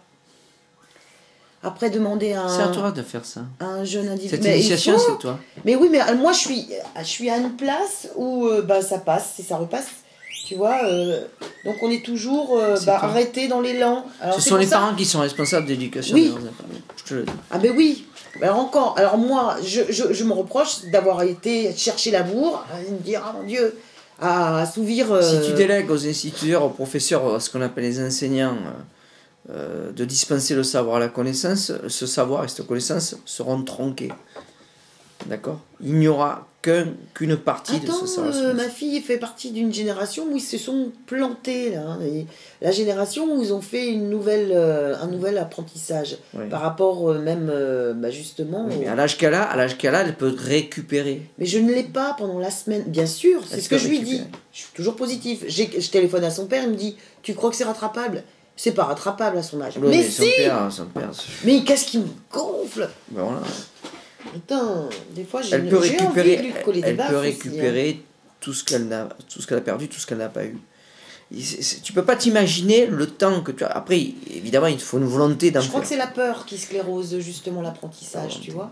Après, demander à C'est à un, toi de faire ça. un jeune individu. Cette Mais initiation, faut- c'est toi. mais oui, mais moi, je suis, je suis à une place où euh, bah, ça passe et ça repasse. Tu vois, euh, Donc on est toujours euh, bah, arrêté dans l'élan. Ce sont les ça- parents qui sont responsables de l'éducation Oui. de leurs enfants. Je te le dis. Ah ben oui. Alors encore, alors moi, je, je, je me reproche d'avoir été chercher l'amour, à me dire, ah mon Dieu, à assouvir... euh, Si tu délègues aux instituteurs, aux professeurs, à ce qu'on appelle les enseignants, euh, de dispenser le savoir à la connaissance, ce savoir et cette connaissance seront tronqués. D'accord? Il n'y aura qu'un- qu'une partie de Attends, ce savoir. euh, ma fille fait partie d'une génération où ils se sont plantés là. hein, et la génération où ils ont fait une nouvelle, euh, un nouvel apprentissage Oui. par rapport euh, même bah, justement. Oui, au- mais à l'âge qu'elle a, à l'âge qu'elle a, elle peut récupérer. Mais je ne l'ai pas pendant la semaine. Bien sûr, c'est ce que je lui dis. Je suis toujours positif. J'ai- Je téléphone à son père, il me dit Tu crois que c'est rattrapable? C'est pas rattrapable à son âge. Ouais, mais son si père, c'est- Mais qu'est-ce qui me gonfle ben voilà. Putain, des fois j'ai Elle peut j'ai envie récupérer, de lui coller des elle peut aussi, hein. récupérer tout ce qu'elle a perdu, tout ce qu'elle n'a pas eu. C'est- c'est- tu peux pas t'imaginer le temps que tu as. Après, évidemment, il te faut une volonté d'en Je crois que c'est la peur qui sclérose justement l'apprentissage, tu vois.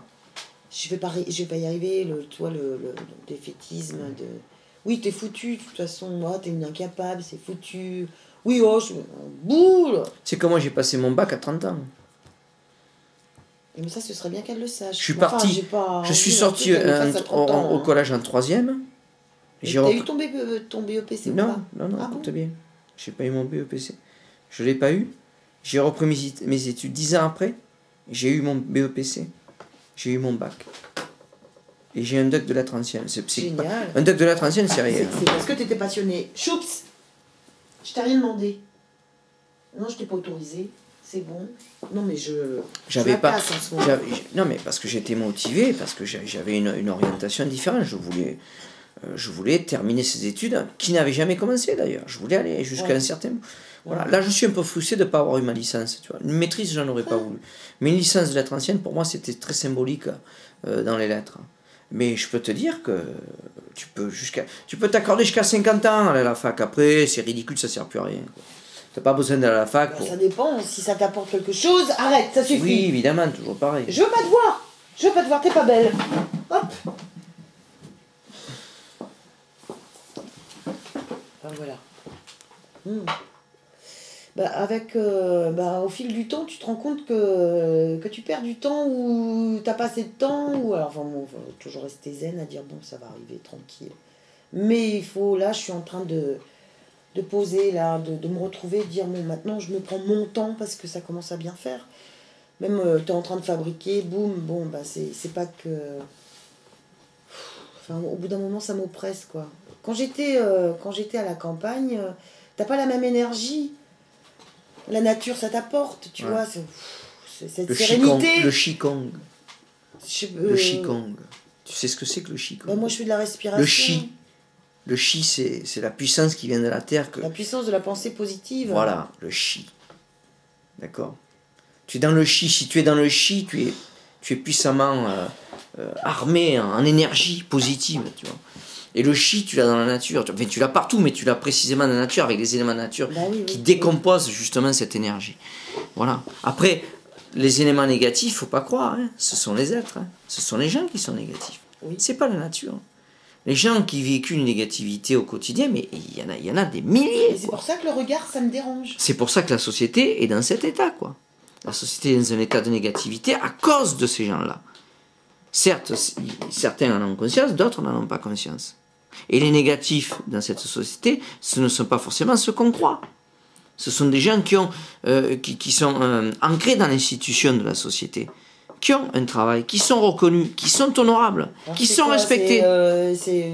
Je vais pas, je vais pas y arriver, le, tu vois, le, le, défaitisme de... Oui, t'es foutu, de toute façon, moi, t'es une incapable, c'est foutu. Oui, oh, je... Boule C'est moi j'ai passé mon bac à 30 ans. Mais ça, ce serait bien qu'elle le sache. Je suis Enfin, parti- Je suis sorti euh, au, 30 ans, au hein. collège en troisième. J'ai repris- eu ton, BE ton BEPC ou Non, pas non, non, Ah bon bien. J'ai pas eu mon BEPC. Je l'ai pas eu. J'ai repris mes, études dix ans après. J'ai eu mon BEPC. J'ai eu mon bac. Et j'ai un doc de lettres anciennes. C'est. Un doc de lettres anciennes, c'est rien. C'est parce que t'étais passionné. Choups Je t'ai rien demandé. Non, je t'ai pas autorisé. C'est bon. Non, mais je. J'avais pas. casse en ce moment. j'avais- non, mais parce que j'étais motivé, parce que j'a- j'avais une, une orientation différente. Je voulais, euh, je voulais terminer ces études, qui n'avaient jamais commencé d'ailleurs. Je voulais aller jusqu'à Ouais. un certain. Voilà. Là, je suis un peu frustré de ne pas avoir eu ma licence. Tu vois. Une maîtrise, j'en aurais pas voulu. Mais une licence de lettres anciennes, pour moi, c'était très symbolique euh, dans les lettres. Mais je peux te dire que tu peux jusqu'à, tu peux t'accorder jusqu'à 50 ans à aller à la fac. Après, c'est ridicule, ça sert plus à rien. Tu n'as pas besoin d'aller à la fac. Pour... Ça dépend. Si ça t'apporte quelque chose, arrête, ça suffit. Oui, évidemment, toujours pareil. Je veux pas te voir. Je veux pas te voir, t'es pas belle. Hop. Enfin, voilà. Hmm. Bah, avec, euh, bah, au fil du temps, tu te rends compte que, que tu perds du temps ou t'as pas assez de temps. Ou, alors, enfin, bon, faut toujours rester zen à dire bon, ça va arriver tranquille. Mais il faut, là, je suis en train de, de poser, là, de, de me retrouver, de dire bon, maintenant je me prends mon temps parce que ça commence à bien faire. Même tu es en train de fabriquer, boum, bon, bah c'est pas que. Enfin, au bout d'un moment, ça m'oppresse, quoi. Quand j'étais euh, à la campagne, euh, t'as pas la même énergie. La nature, ça t'apporte, tu Ouais. vois. c'est- c'est- Cette Le Qigong, sérénité. le Qigong, Je- le euh, Qigong. Tu sais ce que c'est que le Qigong? Bah, moi, je fais de la respiration. Le Qi. Le Qi, c'est c'est la puissance qui vient de la terre. Que... La puissance de la pensée positive. Voilà, le Qi. D'accord? Tu es dans le Qi. Si tu es dans le Qi, tu es, tu es puissamment euh, euh, armé en, en énergie positive, tu vois. Et le Qi, tu l'as dans la nature. Tu- Enfin, tu l'as partout, mais tu l'as précisément dans la nature, avec les éléments de nature Bah oui, oui, qui oui. décomposent justement cette énergie. Voilà. Après, les éléments négatifs, faut pas croire. hein. Ce sont les êtres. hein. Ce sont les gens qui sont négatifs. C'est pas la nature. Les gens qui véhiculent une négativité au quotidien, mais il y en a, il y en a des milliers. C'est pour ça que le regard, ça me dérange. C'est pour ça que la société est dans cet état, quoi. La société est dans un état de négativité à cause de ces gens-là. Certes, certains en ont conscience, d'autres n'en ont pas conscience. Et les négatifs dans cette société, ce ne sont pas forcément ceux qu'on croit. Ce sont des gens qui, ont, euh, qui, qui sont euh, ancrés dans l'institution de la société, qui ont un travail, qui sont reconnus, qui sont honorables, Alors, qui sont quoi, respectés. C'est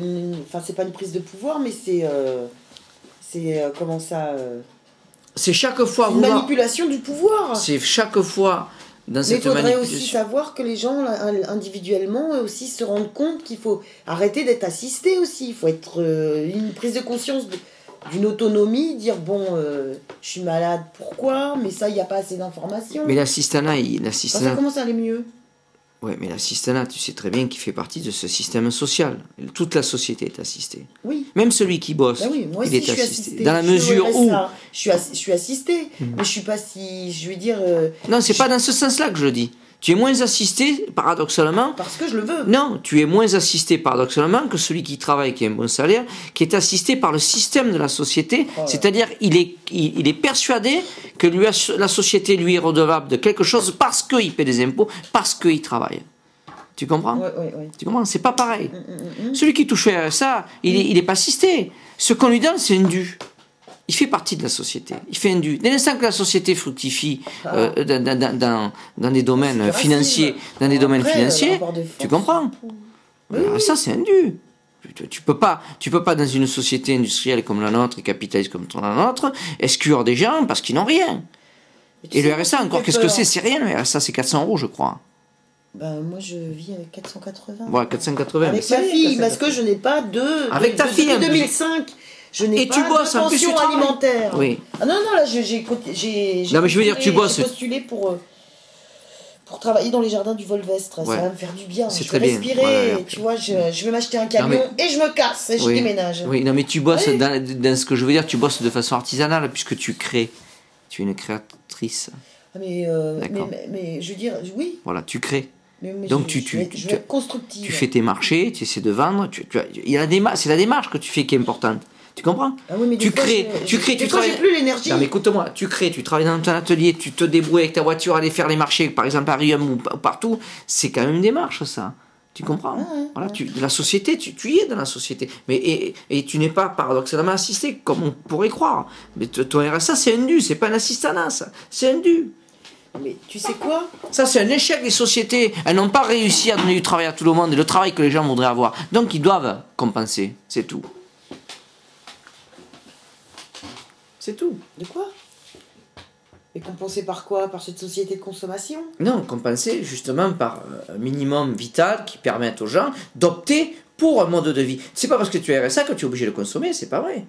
euh, enfin, c'est pas une prise de pouvoir, mais c'est. euh, c'est comment ça C'est chaque fois Une vouloir. manipulation du pouvoir. C'est chaque fois dans Mais il faudrait aussi savoir que les gens individuellement aussi se rendent compte qu'il faut arrêter d'être assisté aussi. Il faut être euh, une prise de conscience d'une autonomie, dire bon, euh, je suis malade, pourquoi? Mais ça, il n'y a pas assez d'informations. Mais l'assistanat, il- Quand ça commence à aller mieux? Ouais, mais l'assistanat, tu sais très bien qu'il fait partie de ce système social. Toute la société est assistée. Oui. Même celui qui bosse, Bah oui, moi il aussi est je suis assisté. assistée. Dans la Je mesure où, je suis, je suis assistée, Mhm. mais je suis pas si, je veux dire, euh, non, c'est pas dans ce sens-là que je dis. Tu es moins assisté, paradoxalement. Parce que je le veux. Non, tu es moins assisté, paradoxalement, que celui qui travaille, qui a un bon salaire, qui est assisté par le système de la société. Oh C'est-à-dire, il est, il, il est persuadé que lui, la société lui est redevable de quelque chose parce qu'il paie des impôts, parce qu'il travaille. Tu comprends? Ouais, ouais, ouais. Tu comprends? C'est pas pareil. Mm, Celui qui touche au RSA, il est, il est pas assisté. Ce qu'on lui donne, c'est un dû. Il fait partie de la société. Il fait un dû. Dès l'instant que la société fructuifie euh, dans, dans, dans, dans des domaines Ah. Financiers, dans des domaines Après, financiers, tu comprends Alors Ça, c'est un dû. Tu, tu peux pas, tu peux pas dans une société industrielle comme la nôtre et capitaliste comme la nôtre, exclure des gens parce qu'ils n'ont rien. Et le RSA, encore, qu'est-ce que c'est? C'est rien, le RSA, c'est 400 euros, je crois. Ben, moi, je vis avec 480. Voilà, 480. mais Avec ma fille, 480. parce que je n'ai pas de. Avec ta fille, Depuis hein. 2005, je n'ai Et pas tu bosses, de en plus, tu pension travailles. alimentaire. Oui. Ah non, non, là, j'ai j'ai côté- j'ai- j'ai Non, mais je veux dire, tu postulé- bosses. j'ai postulé pour, euh, pour travailler dans les jardins du Volvestre. Ouais. Ça va me faire du bien. C'est je très vais bien. respirer. Voilà, tu vois, je, je vais m'acheter un Non, camion mais- et je me casse et je Oui. déménage. Oui, non, mais tu bosses Oui. dans, dans ce que je veux dire, tu bosses de façon artisanale puisque tu crées. Tu es une créatrice. Ah, Mais, euh, mais, D'accord. mais, mais je veux dire, oui. Voilà, tu crées. Mais, mais Donc je, tu- tu- être- tu-. Tu fais tes marchés, tu essaies de vendre. Tu, tu il y a la démarche, c'est la démarche que tu fais qui est importante. Tu comprends Ah oui, mais des tu fois, crées, je- tu crées, des tu travailles- plus l'énergie. Non mais écoute-moi, tu crées, tu travailles dans ton atelier, tu te débrouilles avec ta voiture, aller faire les marchés, par exemple à Riom ou pa- partout, c'est quand même une démarche ça. Tu comprends Voilà, tu, la société, tu, tu y es dans la société. Mais, et, et tu n'es pas paradoxalement assisté, comme on pourrait croire. Mais ton RSA, c'est un dû, c'est pas un assistanat, ça. C'est un dû. Mais tu sais quoi? Ça, c'est un échec des sociétés. Elles n'ont pas réussi à donner du travail à tout le monde et le travail que les gens voudraient avoir. Donc, ils doivent compenser. C'est tout. C'est tout. De quoi? Et compensé par quoi? Par cette société de consommation? Non, compenser justement par euh, un minimum vital qui permette aux gens d'opter pour un mode de vie. C'est pas parce que tu es RSA que tu es obligé de consommer, c'est pas vrai.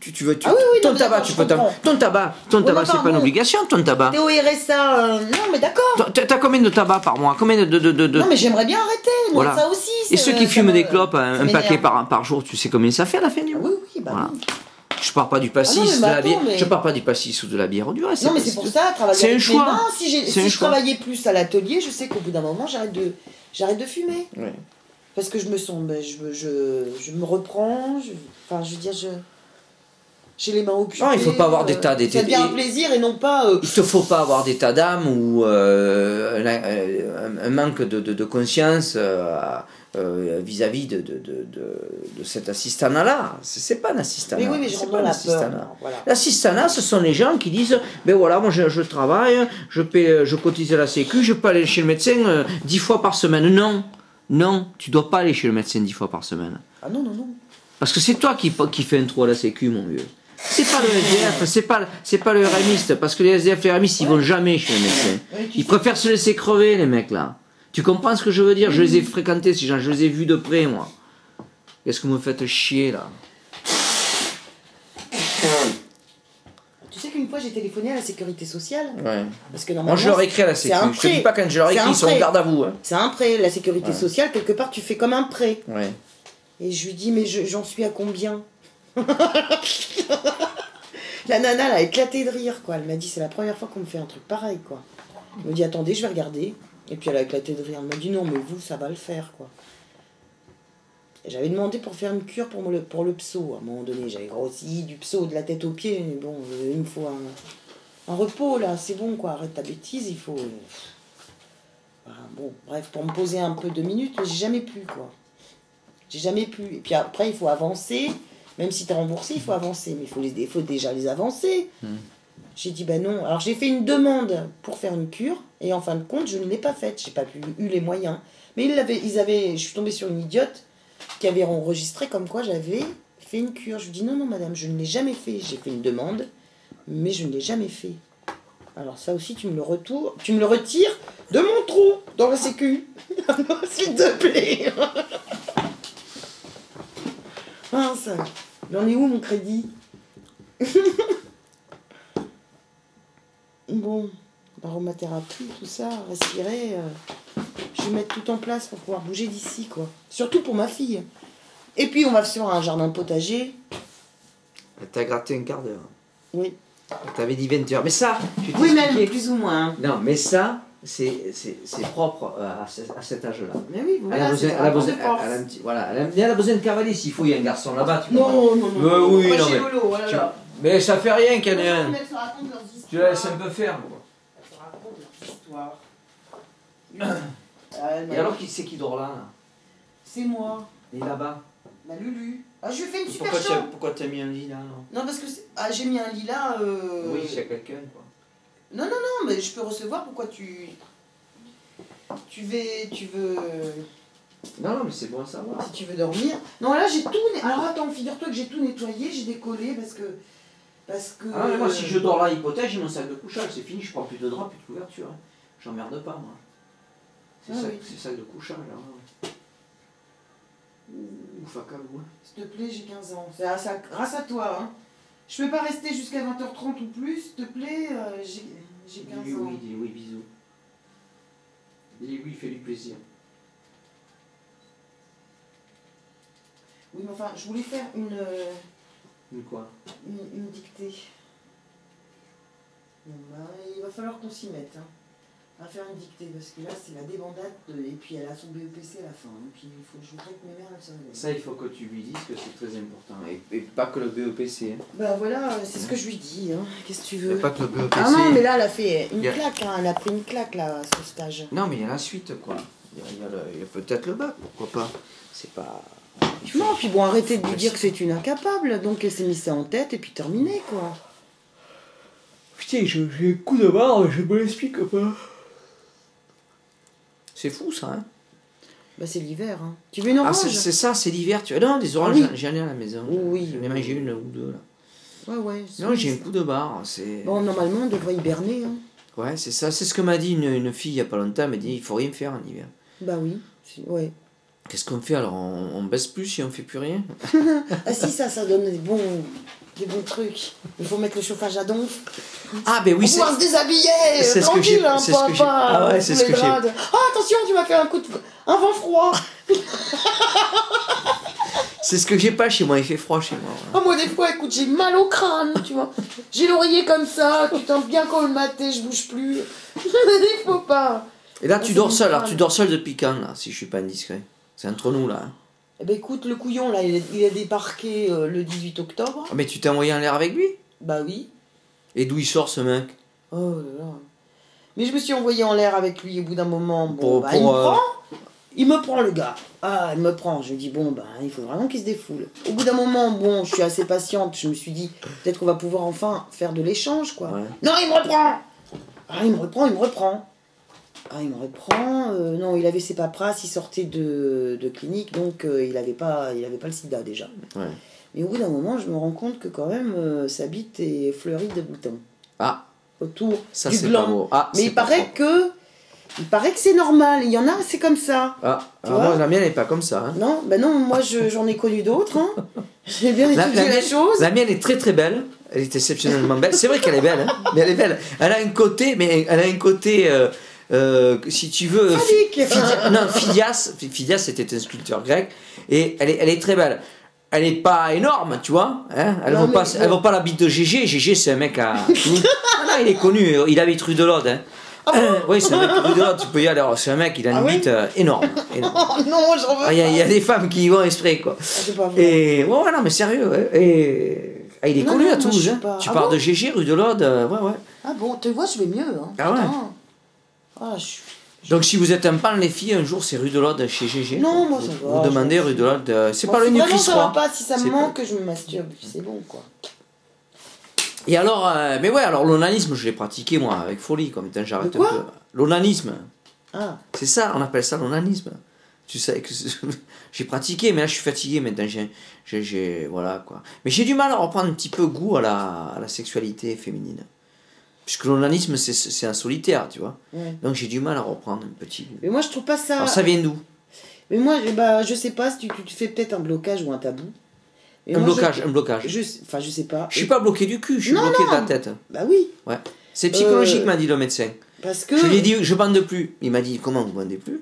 Tu, veux, tu- Ah oui, oui, ton non, mais tabac, tu peux ton tabac, ton Oui, tabac, mais c'est pas une obligation, ton tabac. T'es au RSA euh, Non, mais d'accord T'as combien de tabac par mois? Combien de, de, de, de- Non, mais j'aimerais bien arrêter, moi, Voilà. ça aussi. Et ceux qui fument me- des clopes, un, paquet par, par jour, tu sais combien ça fait à la fin du Ah mois oui, oui, bah Voilà. oui. Je parle pas du pastis, Ah non, mais de la attends, bière. mais- Je parle pas du pastis ou de la bière reste. Non, mais c'est pour ça, travailler un choix. mains, si, si un je choix. travaillais plus à l'atelier, je sais qu'au bout d'un moment, j'arrête de, j'arrête de fumer. Ouais. Parce que je me sens, ben, je, je, je me reprends, je, enfin, je veux dire, je, j'ai les mains occupées. Non, il faut pas avoir euh, d'état d'été- Ça un plaisir et non pas... euh, Il te faut pas avoir d'état d'âme ou euh, un, un- un manque de, de- de conscience euh, euh, vis-à-vis de, de, de, de, cet assistanat-là. C'est c'est pas un assistanat. mais oui, mais je pas dans un la peur. assistanat. non, Voilà. Ce sont les gens qui disent Ben voilà, moi je, je travaille, je, paie, je cotise à la Sécu, je peux aller chez le médecin euh, dix fois par semaine. Non, non, tu dois pas aller chez le médecin dix fois par semaine. Ah non, non, non. Parce que c'est toi qui, qui fais un trou à la Sécu, mon vieux. C'est pas le SDF, c'est pas, c'est pas le RMiste, parce que les SDF et les RMistes, ils vont jamais chez le médecin. Ils préfèrent se laisser crever, les mecs là. Tu comprends ce que je veux dire? Je les ai fréquentés, ces gens, je les ai vus de près, moi. Qu'est-ce que vous me faites chier là? Tu sais qu'une fois j'ai téléphoné à la sécurité sociale Ouais. parce que Moi normalement je leur écris à la c'est Sécu. un Je te dis pas quand je leur écris, ils sont en garde à vous. Hein. c'est un prêt, la sécurité sociale quelque part tu fais comme un prêt. Ouais. Et je lui dis mais je- j'en suis à combien? *laughs* La nana elle a éclaté de rire quoi. Elle m'a dit c'est la première fois qu'on me fait un truc pareil quoi. Elle me dit attendez je vais regarder. Et puis elle a éclaté de rire. Elle m'a dit non mais vous ça va le faire quoi. J'avais demandé pour faire une cure pour le, pour le pso. À un moment donné, j'avais grossi du pso de la tête aux pieds. Mais bon, euh, il me faut un, un repos là, c'est bon quoi. Arrête ta bêtise, il faut. euh, voilà, bon, bref, pour me poser un peu deux minutes, mais j'ai jamais pu quoi. J'ai jamais pu. Et puis après, il faut avancer. Même si tu es remboursé, il faut avancer. Mais il faut, les, il faut déjà les avancer. J'ai dit ben non. Alors j'ai fait une demande pour faire une cure. Et en fin de compte, je ne l'ai pas faite. J'ai pas pu, eu les moyens. Mais ils, l'avaient, ils avaient. Je suis tombée sur une idiote qui avait enregistré comme quoi j'avais fait une cure. Je lui dis non, non, madame, je ne l'ai jamais fait. J'ai fait une demande, mais je ne l'ai jamais fait. Alors ça aussi, tu me le retour, tu me le retires de mon trou dans la sécu. *laughs* S'il te plaît. *laughs* Mince. J'en ai où mon crédit? *laughs* Bon, aromathérapie, tout ça, respirer. euh, je vais mettre tout en place pour pouvoir bouger d'ici, quoi. Surtout pour ma fille. Et puis, on va sur un jardin potager. T'as gratté un quart d'heure. Oui. T'avais dit 20 heures. Mais ça, tu Oui, même, plus ou moins. Non, mais ça, c'est c'est- c'est propre euh, à, ce- à cet âge-là. Mais oui, Elle voilà, a besoin, c'est elle a besoin, de force. elle a un petit- voilà, elle a, elle a besoin de cavalier s'il faut, il y a un garçon là-bas. tu Non, non, non. Euh, non, oui, non, mais- Lolo, là Tu- là. Mais ça fait rien qu'il y en ait un. Tu la laisses un peu faire. quoi. *coughs* Ah, Et alors, qui c'est qui dort là, là? C'est moi, Et là-bas? Ma Lulu. Ah, je lui ai fait une super Pourquoi tu as, chambre. pourquoi t'as mis un lit là non? Non, parce que ah, j'ai mis un lit là. euh, Oui, a quelqu'un quoi. Non, non, non, mais je peux recevoir. Pourquoi tu. Tu veux. Tu veux. Non, non, mais c'est bon à savoir. Si tu veux dormir. Non, là j'ai tout. Alors attends, figure-toi que j'ai tout nettoyé, j'ai décollé parce que. Parce que. Ah, mais moi, si je dors là, hypothèse, j'ai mon sac de couchage, c'est fini, je prends plus de drap, plus de couverture. hein. J'emmerde pas, moi. C'est Ah ça, oui. sac de couchage. Hein. Ouf, à calou. S'il te plaît, j'ai 15 ans. C'est grâce à toi. Hein. Je peux pas rester jusqu'à 20h30 ou plus, s'il te plaît. euh, j'ai j'ai 15 Dis-lui ans. oui, dis oui, bisous. Dis-lui oui, fais du plaisir. Oui, mais enfin, je voulais faire une, euh, Ou quoi? une, une dictée. Bon, bah, il va falloir qu'on s'y mette. Hein. On va faire une dictée parce que là, c'est la débandade. de- Et puis, elle a son BEPC à la fin. Et puis, il faut que je voudrais que mes mères elles. Ça, il faut que tu lui dises que c'est très important. Et, et pas que le BEPC. Hein. Bah voilà, c'est ce que je lui dis. Hein. Qu'est-ce que tu Et veux pas que le BEPC. Ah non, mais là, elle a fait une a- claque. Hein. Elle a pris une claque, là, à ce stage. Non, mais il y a la suite, quoi. Il y a, peut-être le bac, pourquoi pas. C'est pas. faut- Non, puis bon, arrêtez de lui dire que c'est une incapable. Donc, elle s'est mis ça en tête et puis terminé, quoi. Putain, j'ai un coup de barre, je me l'explique pas. C'est fou ça, hein Bah, c'est l'hiver. Hein. Tu veux une Ah, orange c'est c'est ça, c'est l'hiver. Tu... Non, des oranges, oui. j'en- ai à la maison. Oui. J'en ai mangé une ou deux là. Ouais, ouais. Non, j'ai un coup de barre. C'est... Bon, normalement, on devrait hiberner. Hein. Ouais, c'est ça. C'est ce que m'a dit une, une fille il y a pas longtemps. Elle m'a dit il faut rien faire en hiver. Bah oui. Ouais. Qu'est-ce qu'on fait alors? On, on baisse plus si on fait plus rien? *laughs* Ah si, ça, ça donne des bons, des bons trucs. Il faut mettre le chauffage à donf. Ah, ben oui, c'est. pouvoir se déshabiller. que tranquille, hein, c'est ce pas- que pas, ah ouais, euh, c'est ce que j'ai- draps. Ah, attention, tu m'as fait un coup de... Un vent froid. *laughs* C'est ce que j'ai pas chez moi. Il fait froid chez moi. Ah, moi, des fois, écoute, j'ai mal au crâne, tu vois. J'ai l'oreiller comme ça, tu t'en bien colmaté, je bouge plus. *laughs* Il faut pas. Et là, Ah, tu c'est dors seul. Alors, tu dors seul depuis quand là Si je suis pas indiscret. C'est entre nous là. hein. Eh ben écoute, le couillon, là, il a, il a débarqué euh, le 18 octobre. Ah, mais tu t'es envoyé en l'air avec lui? Bah oui. Et d'où il sort ce mec? Oh là là. Mais je me suis envoyé en l'air avec lui au bout d'un moment. Bon, Pour- bah, pour, il me euh, prend. Il me prend le gars. Ah, il me prend. Je me dis, bon, bah, il faut vraiment qu'il se défoule. Au bout d'un moment, bon, je suis assez patiente. Je me suis dit, peut-être qu'on va pouvoir enfin faire de l'échange, quoi. Ouais. Non, il me reprend Ah, il me reprend, il me reprend. Ah, il me reprend. euh, non, il avait ses paperasses, il sortait de, de clinique, donc euh, il n'avait pas, il avait pas le sida déjà. Ouais. Mais au bout d'un moment, je me rends compte que quand même, euh, sa bite est fleurie de boutons. Ah, Autour ça du c'est gland. pas beau. Ah, Mais il paraît propre. que. Il paraît que c'est normal. Il y en a, c'est comme ça. Ah, Tu vois moi la mienne elle est pas comme ça. hein. Non, ben non, moi je- j'en ai connu d'autres. Hein. *laughs* J'ai bien La, étudié la la, mienne, chose. la mienne est très très belle. Elle est exceptionnellement belle. C'est vrai qu'elle est belle, hein, mais elle est belle. Elle a un côté, mais elle a un côté, euh, euh, si tu veux, fi- Sadique. Phidia- non, Phidias, Phidias c'était un sculpteur grec, et elle est, elle est très belle. Elle est pas énorme, tu vois. Hein elle Non, vaut pas, bon. elle vaut pas la bite de GG. GG c'est un mec à. *laughs* ah il est connu. Il habite rue de l'Aude. Hein. *coughs* oui, c'est un mec rue de l'Aude. Tu peux y aller. C'est un mec. Il a une Ah oui bite euh, énorme. énorme. *laughs* Oh non, j'en veux Ah, Il y, a- y des femmes qui y vont exprès quoi. Ah, pas. Et ouais, ouais, non, mais sérieux. ouais. Et ah, il est Non, connu non, à Toulouse. hein. pas. Tu Ah pars bon de GG, rue de l'Aude. euh, ouais, ouais. Ah bon, tu vois, je vais mieux. Hein. Ah ouais. Ah, je Donc si vous êtes un pan les filles, un jour c'est rue de l'Aude chez GG. Non, moi, vous, ça vous va, demandez je- rue de l'Aude. euh, C'est pas le si nu vraiment qui se ça va pas, si ça me manque, que je me masturbe. C'est bon, quoi. Et alors, euh, mais ouais, alors l'onanisme, je l'ai pratiqué moi avec folie, comme étant j'arrête un peu. L'onanisme, Ah, c'est ça, on appelle ça l'onanisme. Tu sais que *laughs* j'ai pratiqué, mais là je suis fatigué maintenant. J'ai- voilà quoi. Mais j'ai du mal à reprendre un petit peu goût à la, à la sexualité féminine. Puisque l'onanisme c'est, un solitaire, tu vois. ouais. Donc j'ai du mal à reprendre un petit. Mais moi, je trouve pas ça. Alors ça vient d'où? Mais moi, bah, je sais pas si tu, tu fais peut-être un blocage ou un tabou. Et Un moi, je- blocage, un blocage. Je, enfin, je sais pas. Je suis pas bloqué du cul, je suis Non, bloqué de la non. tête. Bah oui, C'est psychologique, Euh, m'a dit le médecin. parce que. Je lui ai dit, je bande plus. Il m'a dit, comment vous bandez plus?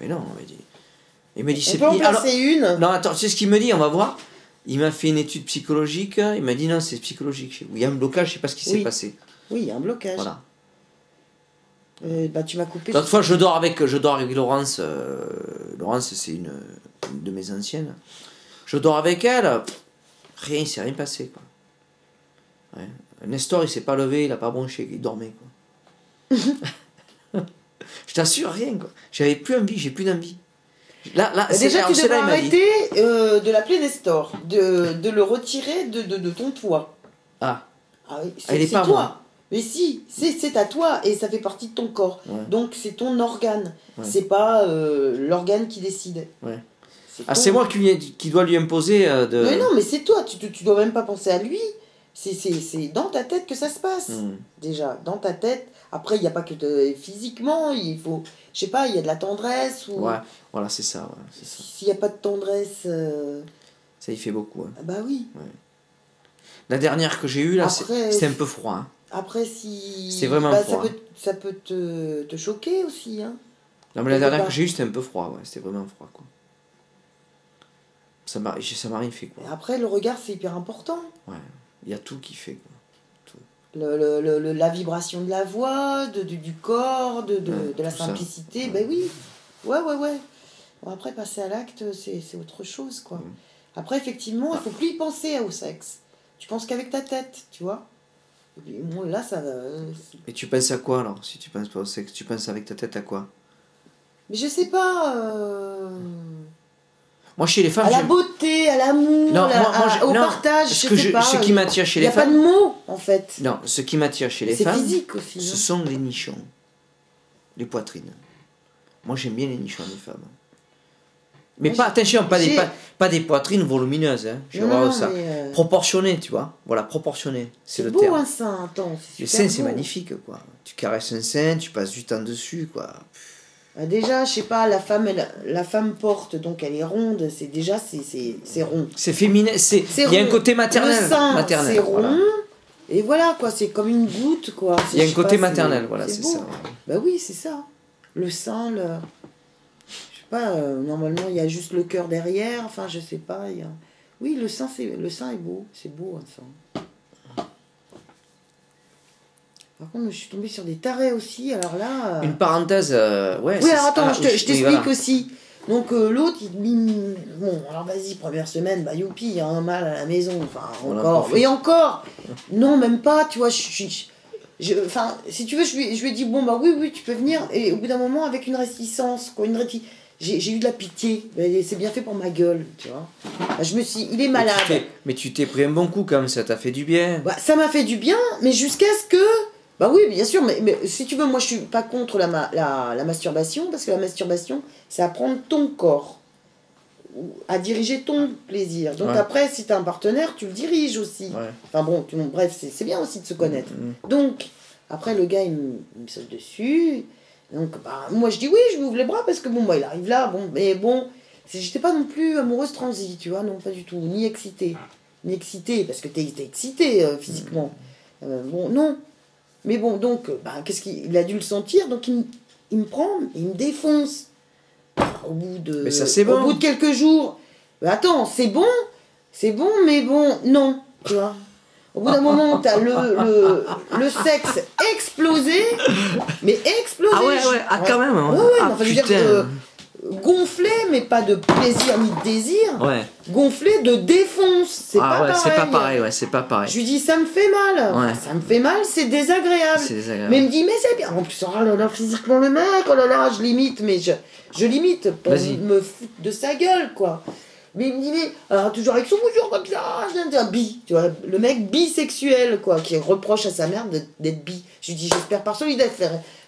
Mais non, on m'a dit. Il m'a dit, c'est il- alors- une. Non, attends, tu sais ce qu'il me dit On va voir. Il m'a fait une étude psychologique. Il m'a dit, non, c'est psychologique. Il y a un blocage, je sais pas ce qui s'est passé. Oui, il y a un blocage. Voilà. Euh, bah, tu m'as coupé. L'autre fois, je dors avec, je dors avec Laurence. euh, Laurence, c'est une, une de mes anciennes. Je dors avec elle. pff, rien, il s'est rien passé. Quoi. Ouais. Nestor, il s'est pas levé, il a pas bronché, il dormait. Quoi. *laughs* je t'assure, rien. Quoi. J'avais plus envie, j'ai plus d'envie. Là, là, Bah, déjà, tu devrais arrêter euh, de l'appeler Nestor, de, de le retirer de, de, de ton poids. Ah, Ah oui, Ah, c'est il est c'est pas toi. moi. Mais si, c'est à toi et ça fait partie de ton corps. Ouais. Donc c'est ton organe. Ouais. C'est pas euh, l'organe qui décide. Ouais. Ah c'est moi qui, qui dois lui imposer euh, de. Mais non, mais c'est toi. Tu, tu, dois même pas penser à lui. C'est- dans ta tête que ça se passe. Hmm. Déjà, dans ta tête. Après, il n'y a pas que de- physiquement. Il faut, je sais pas, il y a de la tendresse. ou Ouais, voilà, c'est ça. S'il n'y a pas de tendresse, euh, Ça y fait beaucoup. hein. ah bah oui. La dernière que j'ai eue, là, c'était un peu froid. hein. Après, si. C'est vraiment bah, froid, Ça peut, ça peut te, te choquer aussi. Hein. Non, mais la dernière que j'ai eue, c'était un peu froid, ouais. C'était vraiment froid, quoi. Ça m'a rien fait, quoi. Et après, le regard, c'est hyper important. Il y a tout qui fait, quoi. Le, le- le- le- la vibration de la voix, de, du, du corps, de, de, Ouais, de la tout simplicité. Ouais. Ben oui. Ouais, ouais, ouais. Bon, après, passer à l'acte, c'est autre chose, quoi. Après, effectivement, il faut plus y penser au sexe. Tu penses qu'avec ta tête, tu vois. Bon, là, ça va. euh, Et tu penses à quoi, alors Si tu penses pas au sexe, tu penses avec ta tête à quoi? Mais je sais pas. euh, Moi, chez les femmes, À la beauté, à l'amour, au non, partage. ce, je que sais je- pas. ce qui m'attire chez Il n'y les a pas femmes... de mots, en fait. Non, ce qui m'attire chez les C'est femmes, physique aussi. ce hein. sont les nichons. Les poitrines. Moi, j'aime bien les nichons des femmes. Mais pas, attention, pas des, pas, pas des poitrines volumineuses. Hein. Je Non, vois ça. euh, Proportionné, tu vois. Voilà, proportionné. C'est le beau terme. un sein, attends. Le sein, c'est magnifique, quoi. Tu caresses un sein, tu passes du temps dessus, quoi. Bah, déjà, je sais pas, la femme, elle- la femme porte, donc elle est ronde, c'est déjà, c'est- rond. C'est féminin, c'est... Il y a un côté maternel. Le sein, maternel, c'est rond. Et voilà, quoi, c'est comme une goutte, quoi. Il y a un côté pas, maternel, voilà, c'est ça. Bah oui, c'est ça. Le sein, le... Sais pas, euh, normalement, il y a juste le cœur derrière, enfin, je sais pas. il Y a... Oui, le sein, c'est le sein est beau, c'est beau, un sein. Par contre, je suis tombée sur des tarés aussi, alors là... euh, Une parenthèse, euh, ouais. Oui, alors attends, ah, je te- oui, je t'explique voilà. aussi. Donc euh, l'autre, il il- Bon, alors vas-y, première semaine, bah youpi, il y a un mal à la maison. Enfin, en encore. Et encore *laughs* Non, même pas, tu vois, je suis. je- Enfin, si tu veux, je lui, je lui ai dit, bon, bah oui, oui, tu peux venir. Et au bout d'un moment, avec une réticence, quoi, une réti- J'ai eu de la pitié. C'est bien fait pour ma gueule, tu vois. Bah, je me suis. Il est malade. Mais tu t'es pris un bon coup, comme ça t'a fait du bien. Bah, ça m'a fait du bien, mais jusqu'à ce que. Bah oui, bien sûr, mais, mais si tu veux, moi je suis pas contre la, ma- la, la masturbation, parce que la masturbation, c'est apprendre ton corps à diriger ton plaisir. Donc Ouais. après, si tu as un partenaire, tu le diriges aussi. Ouais. Enfin bon, tu- bref, c'est bien aussi de se connaître. Mm. Donc, après, le gars, il me, il me saute dessus. Donc, bah, moi, je dis oui, je lui ouvre les bras parce que bon, bah, il arrive là. Bon, mais bon, j'étais pas non plus amoureuse transi, tu vois, non, pas du tout. Ni excitée. Ni excitée, parce que t'es excitée euh, physiquement. Euh, bon, non. Mais bon, donc, bah, qu'est-ce qu'il il a dû le sentir, donc il, me- il me prend, il me défonce. Au bout de, Mais ça, au bout de quelques jours. Attends, c'est bon, c'est bon, mais bon, non, tu vois. Au bout d'un moment, t'as le, le, le sexe explosé, mais explosé. Ah ouais, ouais, ah quand même. Ouais, Ouais, ouais, ah, enfin, je veux dire, euh, gonflé, mais pas de plaisir ni de désir. Ouais. Gonflé de défonce. C'est ah pas ouais, pareil. c'est pas pareil, ouais, c'est pas pareil. Je lui dis, ça me fait mal. Ouais. Ça me fait mal, c'est désagréable. C'est désagréable. Mais il me dit, mais c'est bien. En plus, oh là là, physiquement le mec, oh là là, je limite, mais je, je limite pour me foutre de sa gueule, quoi. Mais il me dit, mais alors, toujours avec son bouillon comme ça, je un bi, tu vois, le mec bisexuel, quoi, qui reproche à sa mère de- d'être bi. Je lui dis, j'espère par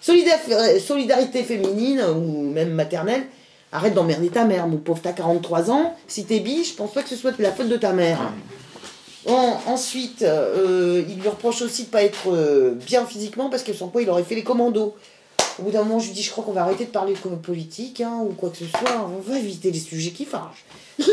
solidarité, féminine ou même maternelle, arrête d'emmerder ta mère, mon pauvre, t'as 43 ans, si t'es bi, je pense pas que ce soit de la faute de ta mère. Ensuite, euh, il lui reproche aussi de pas être euh, bien physiquement parce que sans quoi il aurait fait les commandos. Au bout d'un moment, je lui dis, je crois qu'on va arrêter de parler comme politique hein, ou quoi que ce soit. On va éviter les sujets qui fâchent. *laughs*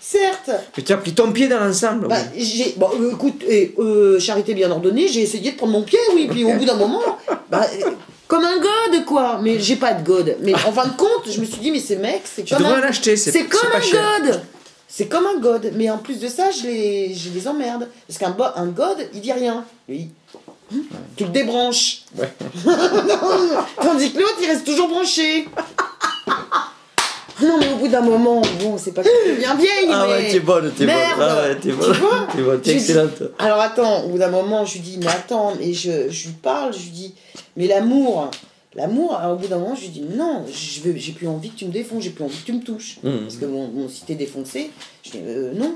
Certes, Mais tu as pris ton pied dans l'ensemble. bah, oui. j'ai, bon, euh, écoute, et, euh, charité bien ordonnée, j'ai essayé de prendre mon pied, oui, puis au bout d'un moment, bah, euh, comme un god, quoi. Mais j'ai pas de god. Mais en fin de compte, je me suis dit, mais ces mecs, c'est Tu comme devrais un l'acheter, c'est c'est comme pas un cher. god C'est comme un god, mais en plus de ça, je les, je les emmerde. Parce qu'un bo- un god, il dit rien, lui. Tu le débranches. Ouais. *laughs* Tandis que l'autre, il reste toujours branché. Non, mais au bout d'un moment, bon, c'est pas que je deviens vieille, Ah mais... ouais, t'es bonne, t'es bonne. Ah ouais, t'es Tu bonne. vois T'es bonne, t'es dis- excellente. Alors attends, au bout d'un moment, je lui dis, mais attends, mais je, je lui parle, je lui dis, mais l'amour, l'amour, alors, au bout d'un moment, je lui dis, non, j'ai plus envie que tu me défonces, j'ai plus envie que tu me touches. Mhm. Parce que bon, bon, si t'es défoncé, je dis, euh, non.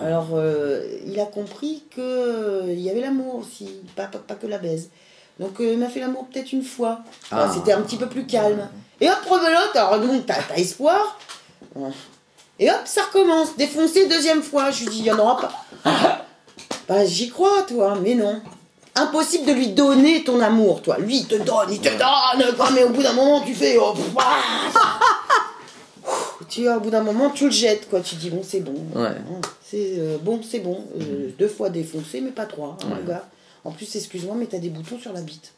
Alors, euh, il a compris que euh, il y avait l'amour aussi, pas, pas, pas que la baise. Donc, il m'a fait l'amour peut-être une fois. Ah. C'était un petit peu plus calme. Et hop, rebelote, alors donc, t'as espoir. Et hop, ça recommence. Défoncé deuxième fois. Je lui dis, il n'y en aura pas. Bah, j'y crois, toi, mais non. Impossible de lui donner ton amour, toi. Lui, il te donne, il te donne, quoi, mais au bout d'un moment, tu fais. oh, ah. tu vois, au bout d'un moment, tu le jettes, quoi. Tu dis, bon, c'est bon. Ouais. C'est euh, bon, c'est bon. Euh, deux fois défoncé, mais pas trois, hein, Ouais. gars. En plus, excuse-moi, mais t'as des boutons sur la bite.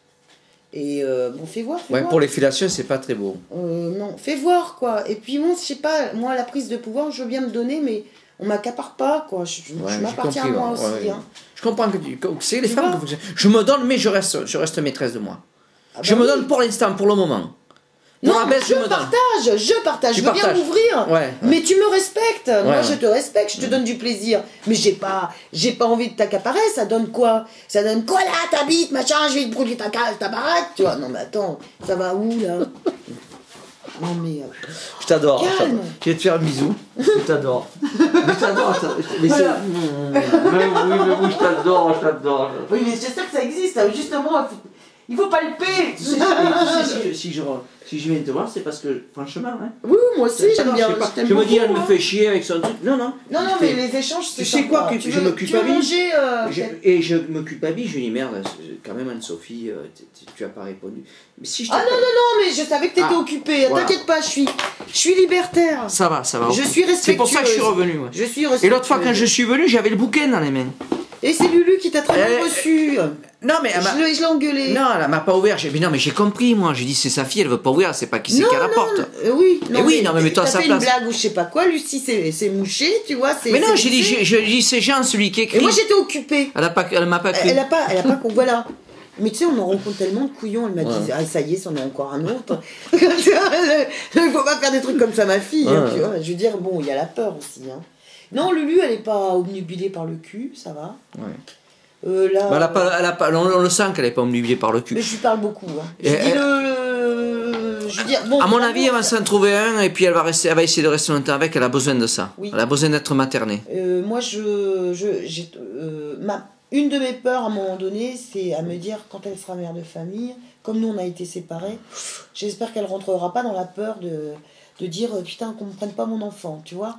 Et euh, bon, fais voir, fais Ouais, voir. pour les filations, c'est pas très beau. Euh, non, fais voir quoi. Et puis bon, je sais pas, moi la prise de pouvoir, je veux bien me donner, mais on m'accapare pas quoi. Je, Ouais, m'appartiens à moi ouais, aussi. ouais. hein. Je comprends que tu. C'est les Tu femmes que vous- Je me donne, mais je reste, je reste maîtresse de moi. Ah bah je me oui. donne pour l'instant, pour le moment. Non, la baisse, je, partage, je partage, Tu je veux bien m'ouvrir. Ouais. Mais tu me respectes, moi Ouais, je te respecte, je te donne du plaisir. Mais j'ai pas, j'ai pas envie de t'accaparer, ça donne quoi? Ça donne quoi là, ta bite, machin, je vais te brûler ta case, ta baraque, tu vois. Non mais attends, ça va où là? *laughs* Non mais... euh, Je t'adore. Je t'adore. Je vais te faire un bisou. Je t'adore. *laughs* Je t'adore. je t'adore. Mais c'est. Voilà. *laughs* Oui, mais oui, je t'adore, je t'adore. Oui mais j'espère que ça existe, justement, faut, il faut palper. Tu sais, si, je, viens te voir, c'est parce que, franchement, hein, Oui, moi aussi j'aime bien. je pas. Je me dis, elle me hein. fait chier avec son truc. Non, non. Non, non, mais les échanges, c'est Tu sais quoi, je veux, me culpabilise manger euh, Je- et je me culpabilise, je dis merde, quand même Anne-Sophie, euh, tu as pas répondu. Ah non, non, non, mais je savais que t'étais Ah, occupée. T'inquiète pas, je suis, je suis libertaire. Ça va, ça va. Je suis C'est pour ça que je suis respectueuse. revenu. Je suis Et l'autre fois, quand je suis venu, j'avais le bouquin dans les mains. Et c'est Lulu qui t'a très bien Eh, reçu. Non, mais elle m'a. Je l'ai je l'ai engueulé. Non, elle m'a pas ouvert. J'ai dit non, mais j'ai compris, moi. J'ai dit c'est sa fille, elle veut pas ouvrir, c'est pas qui c'est Non, qui à la non, porte. non, euh, oui, Eh oui, non, mais mets-toi à sa fait place. une blague ou je sais pas quoi. Lucie s'est s'est mouchée, tu vois. c'est- Mais non, c'est j'ai dit, j'ai dit c'est Jean, celui qui écrit. Et moi j'étais occupée. Elle a pas, elle m'a pas. Elle a pas, elle a pas voilà. Mais tu sais, on en rencontre tellement de couillons. Elle m'a Ouais. dit, ah ça y est, c'en est encore un autre. *laughs* Il faut pas faire des trucs comme ça, ma fille. Ouais. tu vois. Je veux dire, bon, il y a la peur aussi. hein. Non, Lulu, elle est pas obnubilée par le cul, ça va. Ouais. Euh, là, Bah, elle a pas, elle a pas, on, on le sent qu'elle est pas omnibulée par le cul. mais je lui parle beaucoup. Hein. Je dis elle- le, je bon. À mon avis, elle va s'en trouver un et puis elle va rester, elle va essayer de rester longtemps avec. Elle a besoin de ça. Oui. Elle a besoin d'être maternée. Euh, moi, je, je, j'ai, euh, ma, une de mes peurs à un moment donné, c'est à me dire quand elle sera mère de famille, comme nous on a été séparés, j'espère qu'elle rentrera pas dans la peur de, de dire euh, putain qu'on ne prenne pas mon enfant, tu vois.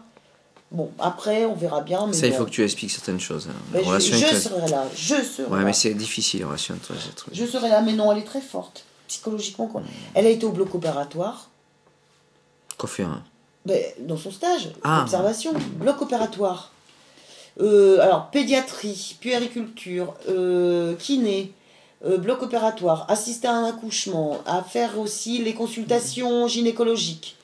Bon, après on verra bien. Mais Ça, il faut que tu expliques certaines choses. hein. Mais je, serai là, je serai Ouais, là. mais c'est difficile, la relation entre les. Je serai là, mais non, elle est très forte, psychologiquement quoi. Elle a été au bloc opératoire. Coiffure. hein. Ben, dans son stage, Ah. observation, bloc opératoire. Euh, alors, pédiatrie, puériculture, euh, kiné, euh, bloc opératoire, assister à un accouchement, à faire aussi les consultations gynécologiques.